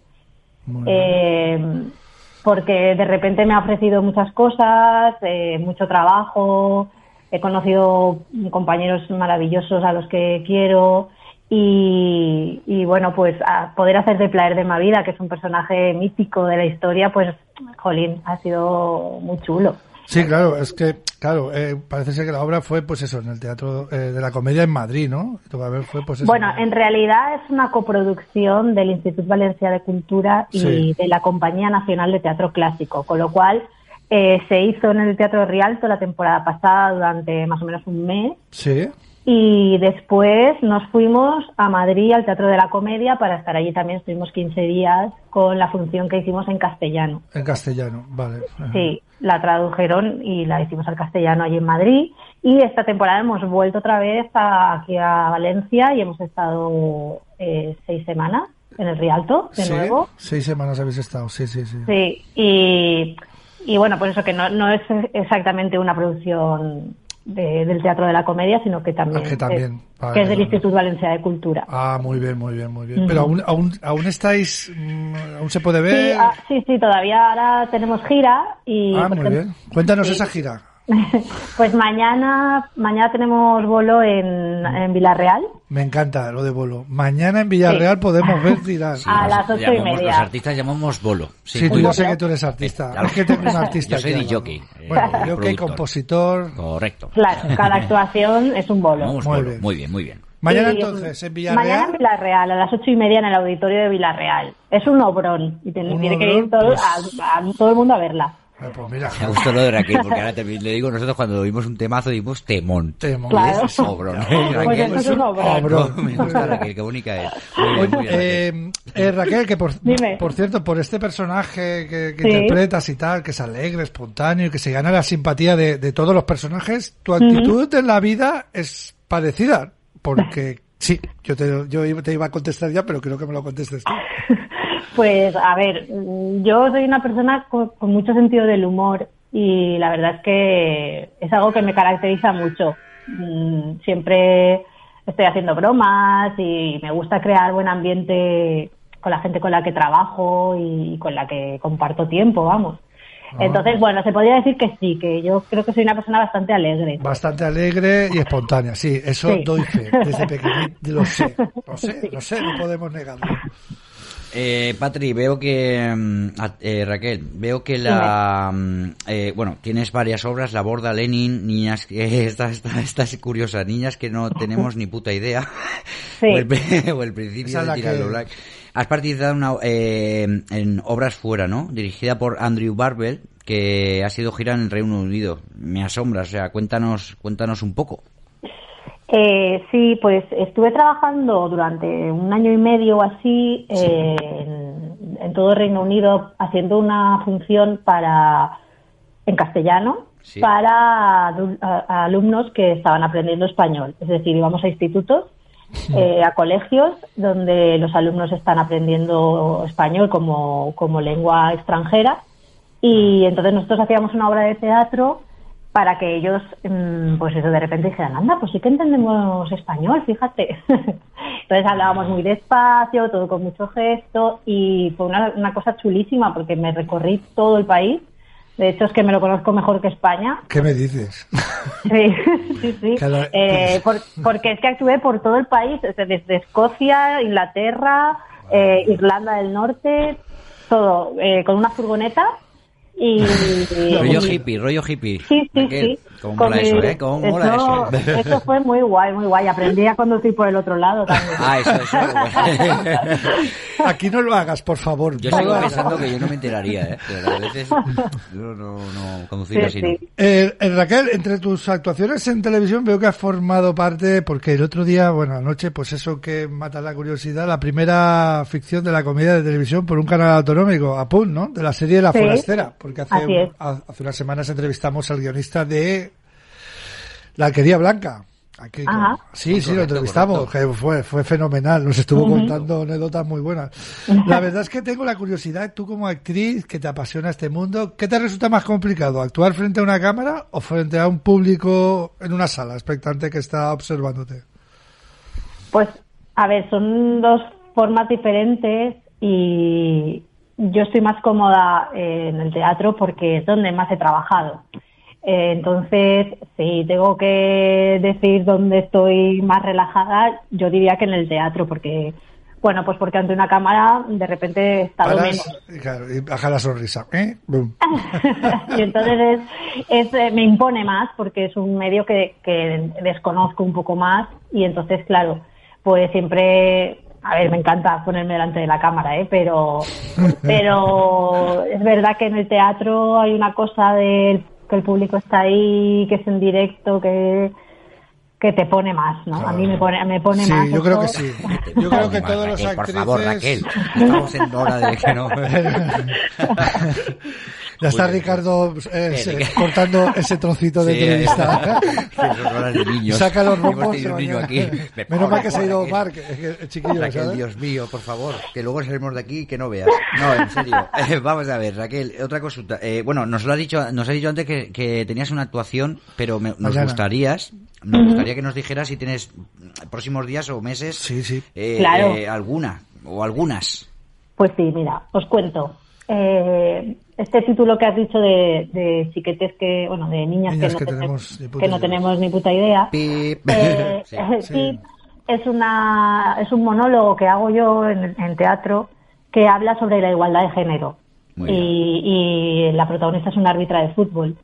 Eh, porque de repente me ha ofrecido muchas cosas, eh, mucho trabajo, he conocido compañeros maravillosos a los que quiero y, y bueno, pues a poder hacer de Plaer de Mavida, que es un personaje mítico de la historia, pues, jolín, ha sido muy chulo. Sí, claro, es que, claro, eh, parece ser que la obra fue, pues eso, en el Teatro eh, de la Comedia en Madrid, ¿no? Fue, pues eso. Bueno, en realidad es una coproducción del Instituto Valencia de Cultura y Sí. de la Compañía Nacional de Teatro Clásico, con lo cual eh, se hizo en el Teatro Rialto la temporada pasada durante más o menos un mes Sí. Y después nos fuimos a Madrid al Teatro de la Comedia para estar allí también, estuvimos 15 días con la función que hicimos en castellano. En castellano, vale. Ajá. Sí, la tradujeron y la hicimos al castellano allí en Madrid. Y esta temporada hemos vuelto otra vez a- aquí a Valencia y hemos estado eh, seis semanas en el Rialto, de Sí, nuevo. Seis semanas habéis estado, sí, sí, sí. Sí, y, y bueno, pues eso que no, no es exactamente una producción de- del Teatro de la Comedia, sino que también, Ah, que también, es, vale, que es del vale. Instituto Valencia de Cultura. Ah, muy bien, muy bien, muy bien. Pero aún, aún, aún estáis, mm, aún se puede Sí, ver. ah, sí, sí, todavía ahora tenemos gira y Ah, muy ejemplo, bien. Cuéntanos sí. esa gira. <laughs> Pues mañana, mañana tenemos bolo en, en Villarreal. Me encanta lo de bolo. Mañana en Villarreal Sí. podemos ver <laughs> tirar. A las ocho y Llamamos- media. Los artistas llamamos bolo. Sí, tú yo sé que tú eres artista. claro. Es que tengo un artista Yo soy aquí al lado. Bueno, que compositor. Correcto. Claro, cada <laughs> actuación es un bolo. Muy bolo. bien. Muy bien, muy bien. Mañana Sí, entonces, en Mañana en Villarreal. Villarreal, a las ocho y media en el auditorio de Villarreal. Es un obrón y tiene, Un tiene que obrón, ir todo, pues. a, a todo el mundo a verla. Ah, Pues mira, Me gustó lo de Raquel, porque ahora te- le digo, nosotros cuando vimos un temazo dimos temón. Temón. Claro. Es obrón. Pues Raquel, eso es un obrón. Obrón. Me gusta Raquel, qué bonita es. Muy bien, muy bien, Raquel. Eh, eh, Raquel, que por, Dime. por cierto, por este personaje que, que Sí. interpretas y tal, que es alegre, espontáneo y que se gana la simpatía de, de todos los personajes, tu actitud en la vida es parecida. Porque <laughs> sí, yo te, yo iba- te iba a contestar ya, pero creo que me lo contestes tú. <laughs> Pues a ver, mm, yo soy una persona con, con mucho sentido del humor y la verdad es que es algo que me caracteriza mucho. Mm, Siempre estoy haciendo bromas y me gusta crear buen ambiente con la gente con la que trabajo y con la que comparto tiempo, vamos. Ah. Entonces, bueno, se podría decir que sí, que yo creo que soy una persona bastante alegre. Bastante alegre y espontánea, sí, eso Sí. doy fe, desde <laughs> pequeñito, lo sé, lo sé, lo sé, no podemos negarlo. Eh, Patri, veo que mm, eh, Raquel, veo que la mm, eh, bueno tienes varias obras, La Borda, Lenin, niñas que <laughs> esta, esta, esta es curiosa, niñas que no tenemos ni puta idea Sí. <laughs> o, el, pri- <laughs> o el principio Esa de que- Black. Has participado en, una- eh, en obras fuera, ¿no? Dirigida por Andrew Barbell, que ha sido gira en el Reino Unido. Me asombra, o sea, cuéntanos, cuéntanos un poco. Eh, sí, pues estuve trabajando durante un año y medio o así eh, en, en todo el Reino Unido haciendo una función para en castellano Sí. para adu- a- a alumnos que estaban aprendiendo español. Es decir, íbamos a institutos, eh, a colegios donde los alumnos están aprendiendo español como, como lengua extranjera y entonces nosotros hacíamos una obra de teatro para que ellos, mm, pues eso, de repente dijeran, anda, pues sí que entendemos español, fíjate. <laughs> Entonces hablábamos muy despacio, todo con mucho gesto y fue una, una cosa chulísima porque me recorrí todo el país. De hecho, es que me lo conozco mejor que España. ¿Qué me dices? <laughs> Sí, sí, sí. <laughs> Cada- Eh, por- porque es que actué por todo el país, desde Escocia, Inglaterra, eh, Irlanda del Norte, todo, eh, con una furgoneta y... rollo hippie, rollo hippie. Sí, sí, Raquel, sí. ¿Cómo mola eso, eh? ¿Cómo mola eso? eso fue muy guay, muy guay. Aprendí a conducir por el otro lado también. Ah, eso, eso. <laughs> Aquí no lo hagas, por favor. Yo sigo pensando que yo no me enteraría, ¿eh? Pero a veces yo no, no conducir Sí, así, sí. ¿no? Eh, eh, Raquel, entre tus actuaciones en televisión veo que has formado parte, porque el otro día, bueno, anoche, pues eso que mata la curiosidad, la primera ficción de la comedia de televisión por un canal autonómico, Apun, ¿no? De la serie La Sí. Forastera, porque hace, hace unas semanas entrevistamos al guionista de La Alquería Blanca. Aquí, Ajá. Sí, sí, lo Correcto, entrevistamos, que fue, fue fenomenal, nos estuvo contando anécdotas muy buenas. La verdad es que tengo la curiosidad, tú como actriz que te apasiona este mundo, ¿qué te resulta más complicado? ¿Actuar frente a una cámara o frente a un público en una sala expectante que está observándote? Pues, a ver, son dos formas diferentes y yo estoy más cómoda en el teatro porque es donde más he trabajado. Eh, entonces, si tengo que decir dónde estoy más relajada, yo diría que en el teatro, porque, bueno, pues porque ante una cámara de repente he estado Paras menos. y, claro, y baja la sonrisa. ¿eh? <laughs> Y entonces es, es, eh, me impone más porque es un medio que, que desconozco un poco más y entonces claro pues siempre a ver me encanta ponerme delante de la cámara ¿eh? pero <laughs> pero es verdad que en el teatro hay una cosa de que el público está ahí que es en directo que que te pone más no a mí me pone me pone Sí, más yo creo que sí. Yo creo que todos los por actrices... favor, Raquel, estamos en hora de que no. <laughs> Ya está. Ricardo eh, Eh, cortando ese trocito de Sí, entrevista. <laughs> niños. Saca los. Me Menos mal que se ha ido es el chiquillo, Raquel, ¿sabes? Dios mío, por favor, que luego salimos de aquí y que no veas. No, en serio. <laughs> Eh, vamos a ver, Raquel, otra consulta. Eh, bueno, nos lo ha dicho, nos ha dicho antes que, que tenías una actuación, pero me- nos Mañana. gustarías, nos gustaría que nos dijeras si tienes próximos días o meses eh, Claro. eh, alguna o algunas. Pues sí, mira, os cuento. Eh, este título que has dicho de, de chiquetes que, bueno, de niñas, Niñas que, que no, tenemos ni puta que no idea. tenemos ni puta idea. Pip. Eh, <laughs> Sí. eh, sí, es una es un monólogo que hago yo en, en teatro que habla sobre la igualdad de género y, y la protagonista es una árbitra de fútbol.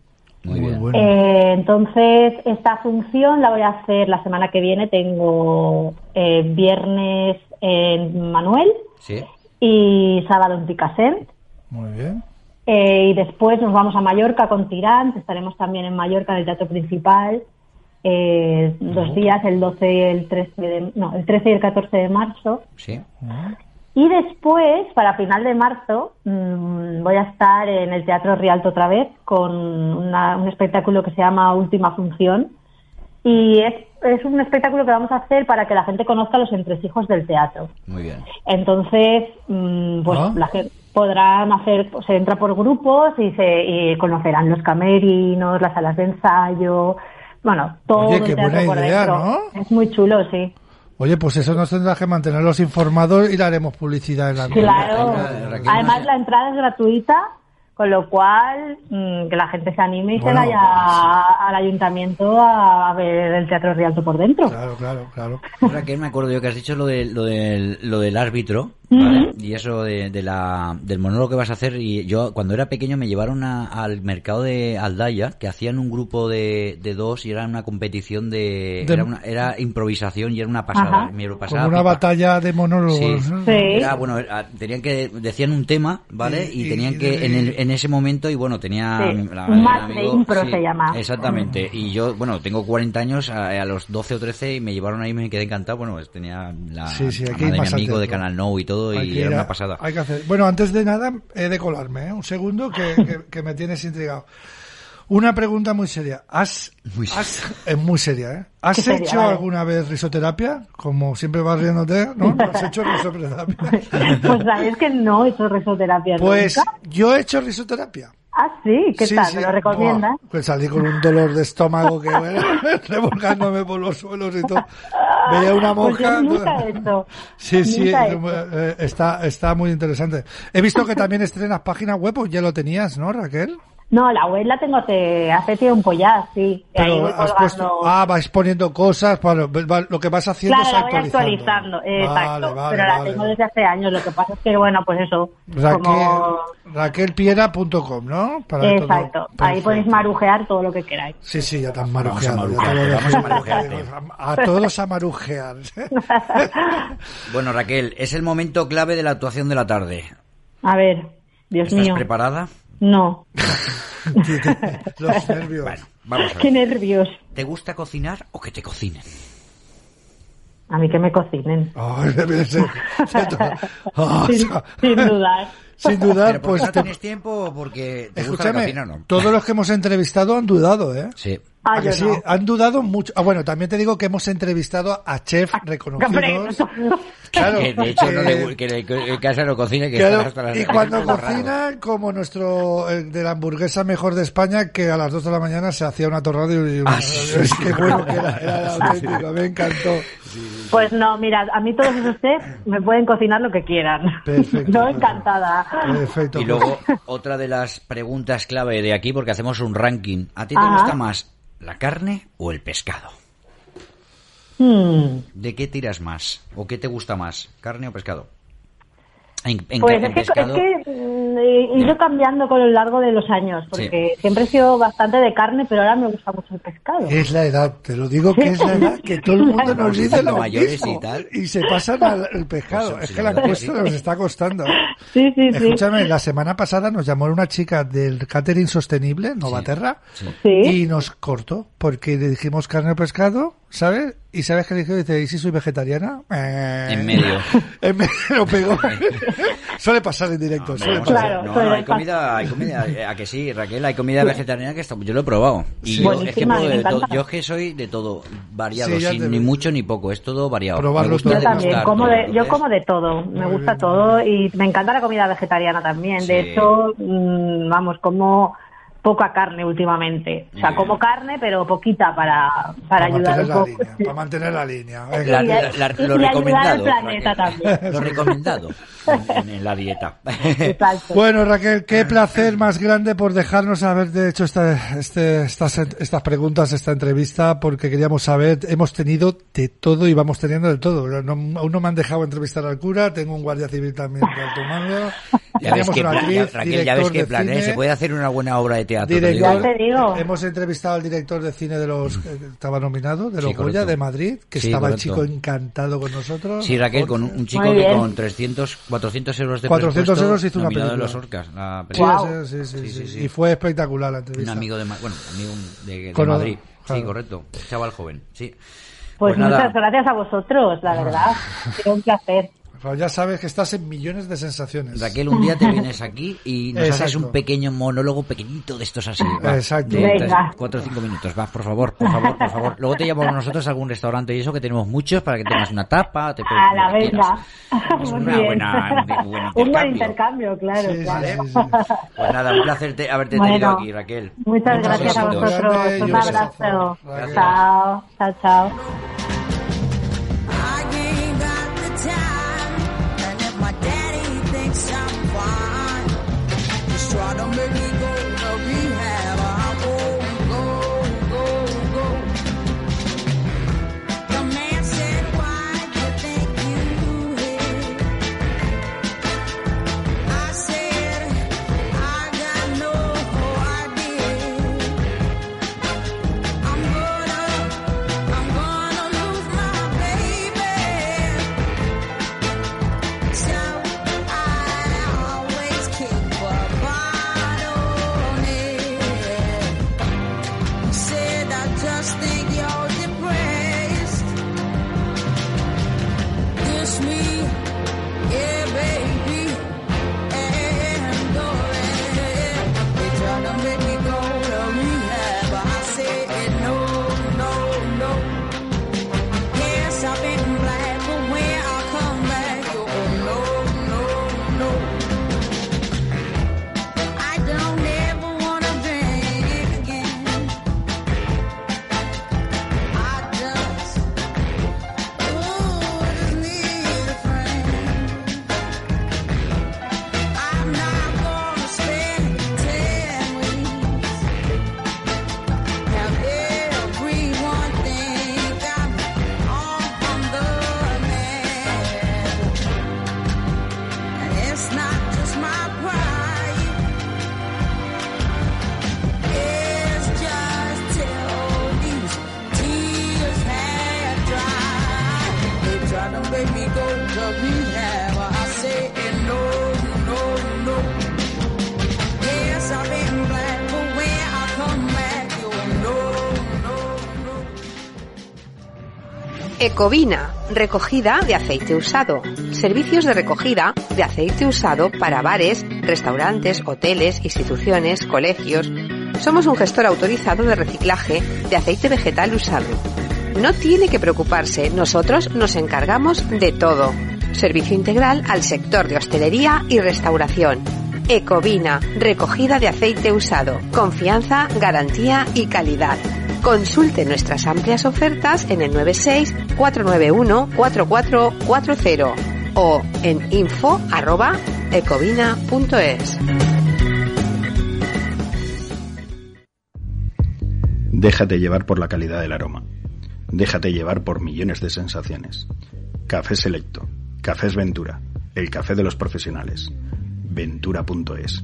Muy bien. Eh, entonces, esta función la voy a hacer la semana que viene. Tengo eh, viernes en Manuel Sí. y sábado en Picassent. Muy bien. Eh, y después nos vamos a Mallorca con Tirant. Estaremos también en Mallorca en el Teatro Principal. eh, dos días, el 12 y el 13 de, no, el 13 y el 14 de marzo. Sí. Y después, para final de marzo, mm, voy a estar en el Teatro Rialto otra vez con una- un espectáculo que se llama Última Función. Y es, es un espectáculo que vamos a hacer para que la gente conozca los entresijos del teatro. Muy bien. Entonces, mm, pues Ah. la gente, podrán hacer, pues, se entra por grupos y se y conocerán los camerinos, las salas de ensayo, bueno, todo Oye, el qué teatro buena por idea, dentro. ¿no? Es muy chulo, sí. Oye, pues eso nos tendrá que mantenerlos informados y le haremos publicidad en la Claro. Además, la entrada es gratuita, con lo cual mm, que la gente se anime y Bueno, se vaya a- al ayuntamiento a, a ver el Teatro Rialto por dentro. Claro, claro, claro. Raquel, me acuerdo yo que has dicho lo, de, lo, del, lo del árbitro, ¿vale? Y eso de, de la, del monólogo que vas a hacer. Y yo, cuando era pequeño, me llevaron a- al mercado de Aldaya, que hacían un grupo de, de dos y era una competición de... De- Era, una, era improvisación y era una pasada. Me lo pasaba Como una pipa. batalla de monólogos. Sí. ¿no? Era, bueno, era- tenían que decían un tema, ¿vale? Y, Y- tenían y- que en, el- en ese momento y bueno, tenía Sí, la- un de impro se llama. Exactamente. Y yo, bueno, tengo 40 años, a, a los 12 o 13 y me llevaron ahí y me quedé encantado, bueno, pues tenía la Sí, sí, de mi amigo de. Canal No y todo Hay y era una pasada. Hay que hacer. Bueno, antes de nada, he de colarme, ¿eh? Un segundo que, <laughs> que- que me tienes intrigado. Una pregunta muy seria. ¿Has, has- <laughs> es muy seria, ¿eh? <laughs> ¿Has hecho alguna vez risoterapia? Como siempre vas riéndote, ¿no? ¿No ¿Has hecho risoterapia? Pues sabéis que no he hecho risoterapia Pues nunca. yo he hecho risoterapia. Ah, sí, ¿qué Sí, tal? sí. ¿Me lo recomiendas? Pues salí con un dolor de estómago que bueno, <laughs> revolcándome por los suelos y todo. Veía una Pues nunca he hecho. <laughs> Sí, sí, eh, está, está muy interesante. He visto que también estrenas páginas web, pues ya lo tenías, ¿no, Raquel? No, la web la tengo hace, hace tiempo ya, sí. Y ahí Pero voy has colgando. puesto, ah, vais poniendo cosas, para, va- lo que vas haciendo Claro, es la voy actualizando. actualizando, exacto. Vale, vale, pero la tengo vale. desde hace años. Lo que pasa es que, bueno, pues eso. Raquel, Como... raquelpiera.com, ¿no? Para todo. Exacto. Ahí Perfecto. podéis marujear todo lo que queráis. Sí, sí, ya te han Vamos a marujeado. ya marujear, te lo vamos a todos a marujear. <laughs> Bueno, Raquel, es el momento clave de la actuación de la tarde. A ver, Dios ¿Estás mío. preparada? No. <laughs> Los nervios. Bueno, vamos a Qué nervios. ¿Te gusta cocinar o que te cocinen? A mí que me cocinen. Ser- <laughs> Ah, sin, sin dudar. <laughs> Sin dudar, ¿Pero porque pues no te- tienes tiempo porque te gusta la escúchame, cocina o no? todos los que hemos entrevistado han dudado, ¿eh? Sí. Ah, no. Han dudado mucho. Ah, bueno, también te digo que hemos entrevistado a chefs reconocidos. <laughs> Claro, que de hecho no que- le, que le- que en casa no cocina que Claro, está hasta las y cuando raro. cocina, como nuestro eh, de la hamburguesa mejor de España, que a las 2 de la mañana se hacía una torrada y, y Ah, sí. es que bueno que era, era auténtico, me encantó. Pues no, mira, a mí todos esos chefs me pueden cocinar lo que quieran. Perfecto, Yo perfecto. encantada. Perfecto. Y luego, otra de las preguntas clave de aquí, porque hacemos un ranking. ¿A ti te Ajá. gusta más la carne o el pescado? Hmm. ¿De qué tiras más? ¿O qué te gusta más? ¿Carne o pescado? En, en Pues es es que he ido cambiando con lo largo de los años, porque siempre he sido bastante de carne, pero ahora me gusta mucho el pescado. Es la edad, te lo digo que es la edad que todo el <laughs> mundo nos dice lo mayores mismo y tal. y se pasan al al pescado. Pues, es sí, que la encuesta sí. nos está costando. Sí, sí, sí. Escúchame, la semana pasada nos llamó una chica del catering sostenible, Novaterra, Sí. y nos cortó porque le dijimos carne o pescado, ¿sabes? Y sabes qué dijo, dice, ¿y si soy vegetariana? Eh, En medio. <laughs> en medio lo pegó. <laughs> suele pasar en directo, suele pasar. no, no, hay comida, hay comida, eh, a que sí, Raquel, hay comida vegetariana que está, yo lo he probado. Y Sí. yo, es que puedo de yo es que soy de todo, variado, Sí, ya sin te ni mucho ni poco, es todo variado. Probarlo Me gusta todo. Yo también, como todo, de, yo como de todo, me Muy gusta bien. todo y me encanta la comida vegetariana también. Sí. De hecho, mm, vamos, como poca carne últimamente. O sea, como carne, pero poquita para, para ayudar mantener un la poco. línea, para mantener la línea. <laughs> La- la- la- lo y ayudar al recomendado. planeta Raquel. también. Lo recomendado en, en la dieta. <laughs> Exacto. Bueno, Raquel, qué placer más grande por dejarnos haber hecho esta, este, estas, estas preguntas, esta entrevista, porque queríamos saber, hemos tenido de todo y vamos teniendo de todo. No- aún no me han dejado entrevistar al cura, tengo un guardia civil también de alto mando. <laughs> Ya ves una plan, actriz, ya, Raquel, ya ves qué plan, ¿eh? Se puede hacer una buena obra de teatro. te director- digo. Ya te digo. Hemos entrevistado al director de cine de los, que estaba nominado, de los Sí, Goya, de Madrid, que Sí, estaba el correcto. chico encantado con nosotros. Sí, Raquel, con un un chico que con 300, 400 euros de 400 presupuesto, euros hizo una película. de los Orcas. la película. Guau. sí, sí, sí, Sí, sí, sí, sí. Y fue espectacular la Un entrevista. amigo de, Ma- bueno, amigo de, de Con- Madrid. claro. Sí, correcto. Chaval joven, sí. Pues, nada. muchas gracias a vosotros, la <laughs> verdad. Sido un placer. Ya sabes que estás en millones de sensaciones. Raquel, un día te vienes aquí y nos haces Exacto. un pequeño monólogo pequeñito de estos así. va, Exacto. de tres, cuatro o cinco minutos. Va, por favor, por favor, por favor. Luego te llamamos nosotros a algún restaurante y eso, que tenemos muchos, para que tengas una tapa, te puedes A la venga. <laughs> Es Muy una bien. buena- un buen Un buen intercambio. intercambio, claro. Sí, claro. sí, sí, Pues nada, un placer te- haberte Bueno. tenido aquí, Raquel. Muchas Un gracias a besito. vosotros. Un abrazo. Gracias. Chao, chao, chao. Ecovina, recogida de aceite usado. Servicios de recogida de aceite usado para bares, restaurantes, hoteles, instituciones, colegios. Somos un gestor autorizado de reciclaje de aceite vegetal usado. No tiene que preocuparse, nosotros nos encargamos de todo. Servicio integral al sector de hostelería y restauración. Ecovina, recogida de aceite usado. Confianza, garantía y calidad. Consulte nuestras amplias ofertas en el 96 491 4440 o en info arroba ecovina.es. Déjate llevar por la calidad del aroma. Déjate llevar por millones de sensaciones. Café Selecto. Cafés Ventura. El café de los profesionales. Ventura.es.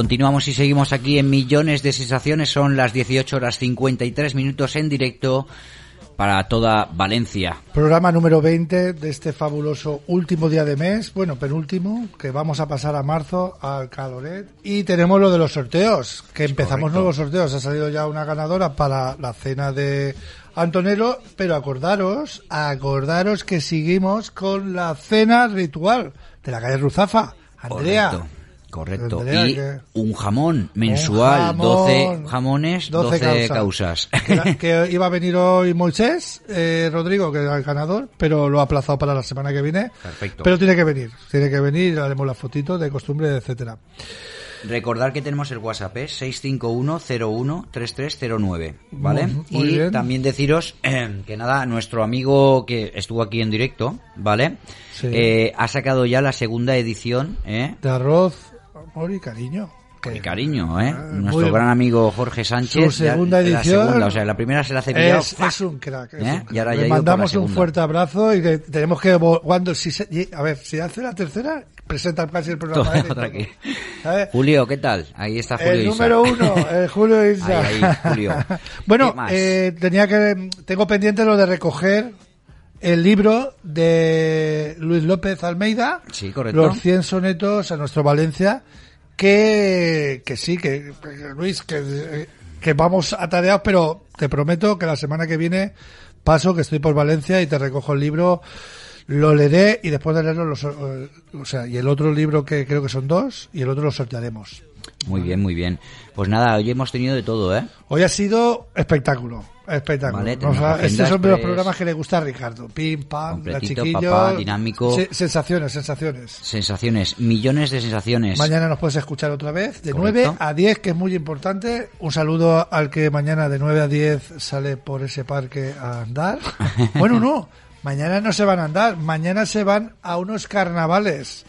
continuamos y seguimos aquí en Millones de Sensaciones. Son las 18 horas 53 minutos en directo para toda Valencia. Programa número 20 de este fabuloso último día de mes, bueno, penúltimo, que vamos a pasar a marzo al Caloret. Y tenemos lo de los sorteos, que empezamos correcto. nuevos sorteos. Ha salido ya una ganadora para la cena de Antonelo, pero acordaros, acordaros que seguimos con la cena ritual de la calle Ruzafa. Andrea. Correcto. Correcto. Y que- un jamón mensual, jamón, 12 jamones, 12, 12 causas. <laughs> Que, iba a venir hoy Moisés, eh, Rodrigo, que era el ganador, pero lo ha aplazado para la semana que viene. Perfecto. Pero tiene que venir, tiene que venir, haremos la fotito de costumbre, etcétera. Recordar que tenemos el WhatsApp, es 651-01-3309, ¿vale? Muy- muy y bien. también deciros eh, <clears throat> que nada, nuestro amigo que estuvo aquí en directo, ¿vale? Sí. Eh, ha sacado ya la segunda edición, ¿eh? De arroz, amor y cariño. Qué cariño, ¿eh? Nuestro Ah, muy- gran amigo Jorge Sánchez. Su ya- segunda la edición. segunda, o sea, la primera se la hace Es, es un crack. es ¿Eh? un crack. Y ahora ya Le la mandamos un fuerte abrazo y que tenemos que. Cuando, si se- a ver, si hace la tercera, presenta casi el <laughs> programa. Él. Julio, ¿qué tal? Ahí está Julio El Isa. número uno, <laughs> el Julio Isa. Ahí, ahí, Julio. <laughs> bueno, eh, tenía que, tengo pendiente lo de recoger el libro de Luis López Almeida, Sí, correcto. Los 100 sonetos a nuestro Valencia, que, que sí, que, Luis, que, que vamos atareados, pero te prometo que la semana que viene paso, que estoy por Valencia y te recojo el libro, lo leeré y después de leerlo, lo sor- eh, o sea, y el otro libro que creo que son dos, y el otro lo sortearemos. Muy bien, muy bien. Pues nada, hoy hemos tenido de todo, ¿eh? Hoy ha sido espectáculo, espectáculo. Vale, O sea, estos son los pues, programas que le gusta a Ricardo. Pim, pam, la chiquillo. papá, dinámico. Se- sensaciones, sensaciones. Sensaciones, millones de sensaciones. Mañana nos puedes escuchar otra vez, de Correcto. 9 a 10, que es muy importante. Un saludo al que mañana de 9 a 10 sale por ese parque a andar. <laughs> bueno, no, mañana no se van a andar, mañana se van a unos carnavales.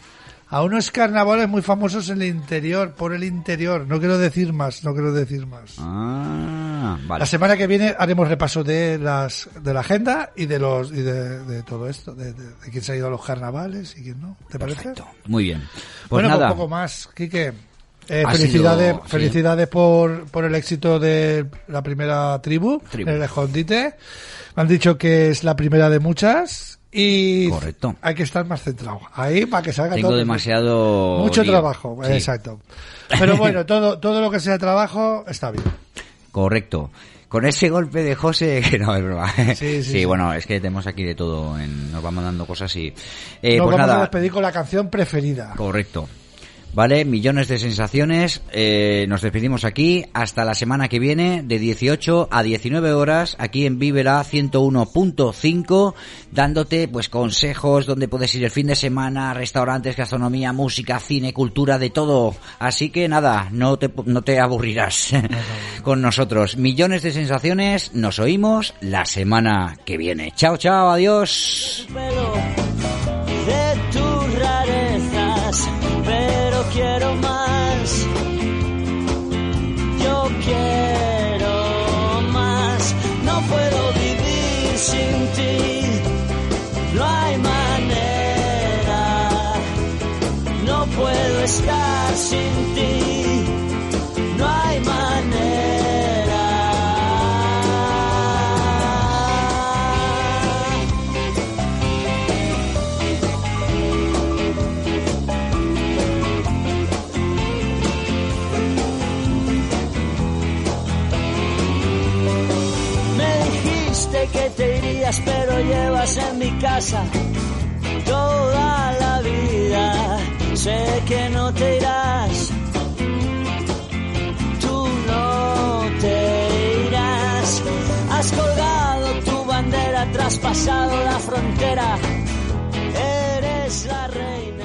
A unos carnavales muy famosos en el interior, por el interior. No quiero decir más, no quiero decir más. Ah, vale. La semana que viene haremos repaso de las de la agenda y de los y de, de todo esto, de, de- de quién se ha ido a los carnavales y quién no. ¿Te parece? Muy bien. Pues bueno, nada. pues poco más, Quique. Eh, felicidades, sido- sí. felicidades por, por el éxito de la primera tribu, Tribu. en el escondite. Me han dicho que es la primera de muchas y Correcto. hay que estar más centrado. Ahí para que salga Tengo todo. demasiado Mucho lío. trabajo, Sí. exacto. Pero bueno, <laughs> todo, todo lo que sea trabajo está bien. Correcto. Con ese golpe de José, <laughs> que no es broma. Sí, sí, sí. bueno, es que tenemos aquí de todo, en- nos van mandando cosas y... Eh, Nos pues vamos a nada, despedir con la canción preferida. correcto. Vale, millones de sensaciones. eh, nos despedimos aquí hasta la semana que viene de 18 a 19 horas aquí en Vivera 101.5 dándote pues consejos donde puedes ir el fin de semana, restaurantes, gastronomía, música, cine, cultura, de todo. Así que nada, no te, no te aburrirás <laughs> con nosotros. Millones de sensaciones, nos oímos la semana que viene. Chao, chao, adiós. Estar sin ti. No hay manera. Me dijiste que te irías, pero llevas en mi casa toda la sé que no te irás. Tú no te irás. Has colgado tu bandera, traspasado la frontera. Eres la reina.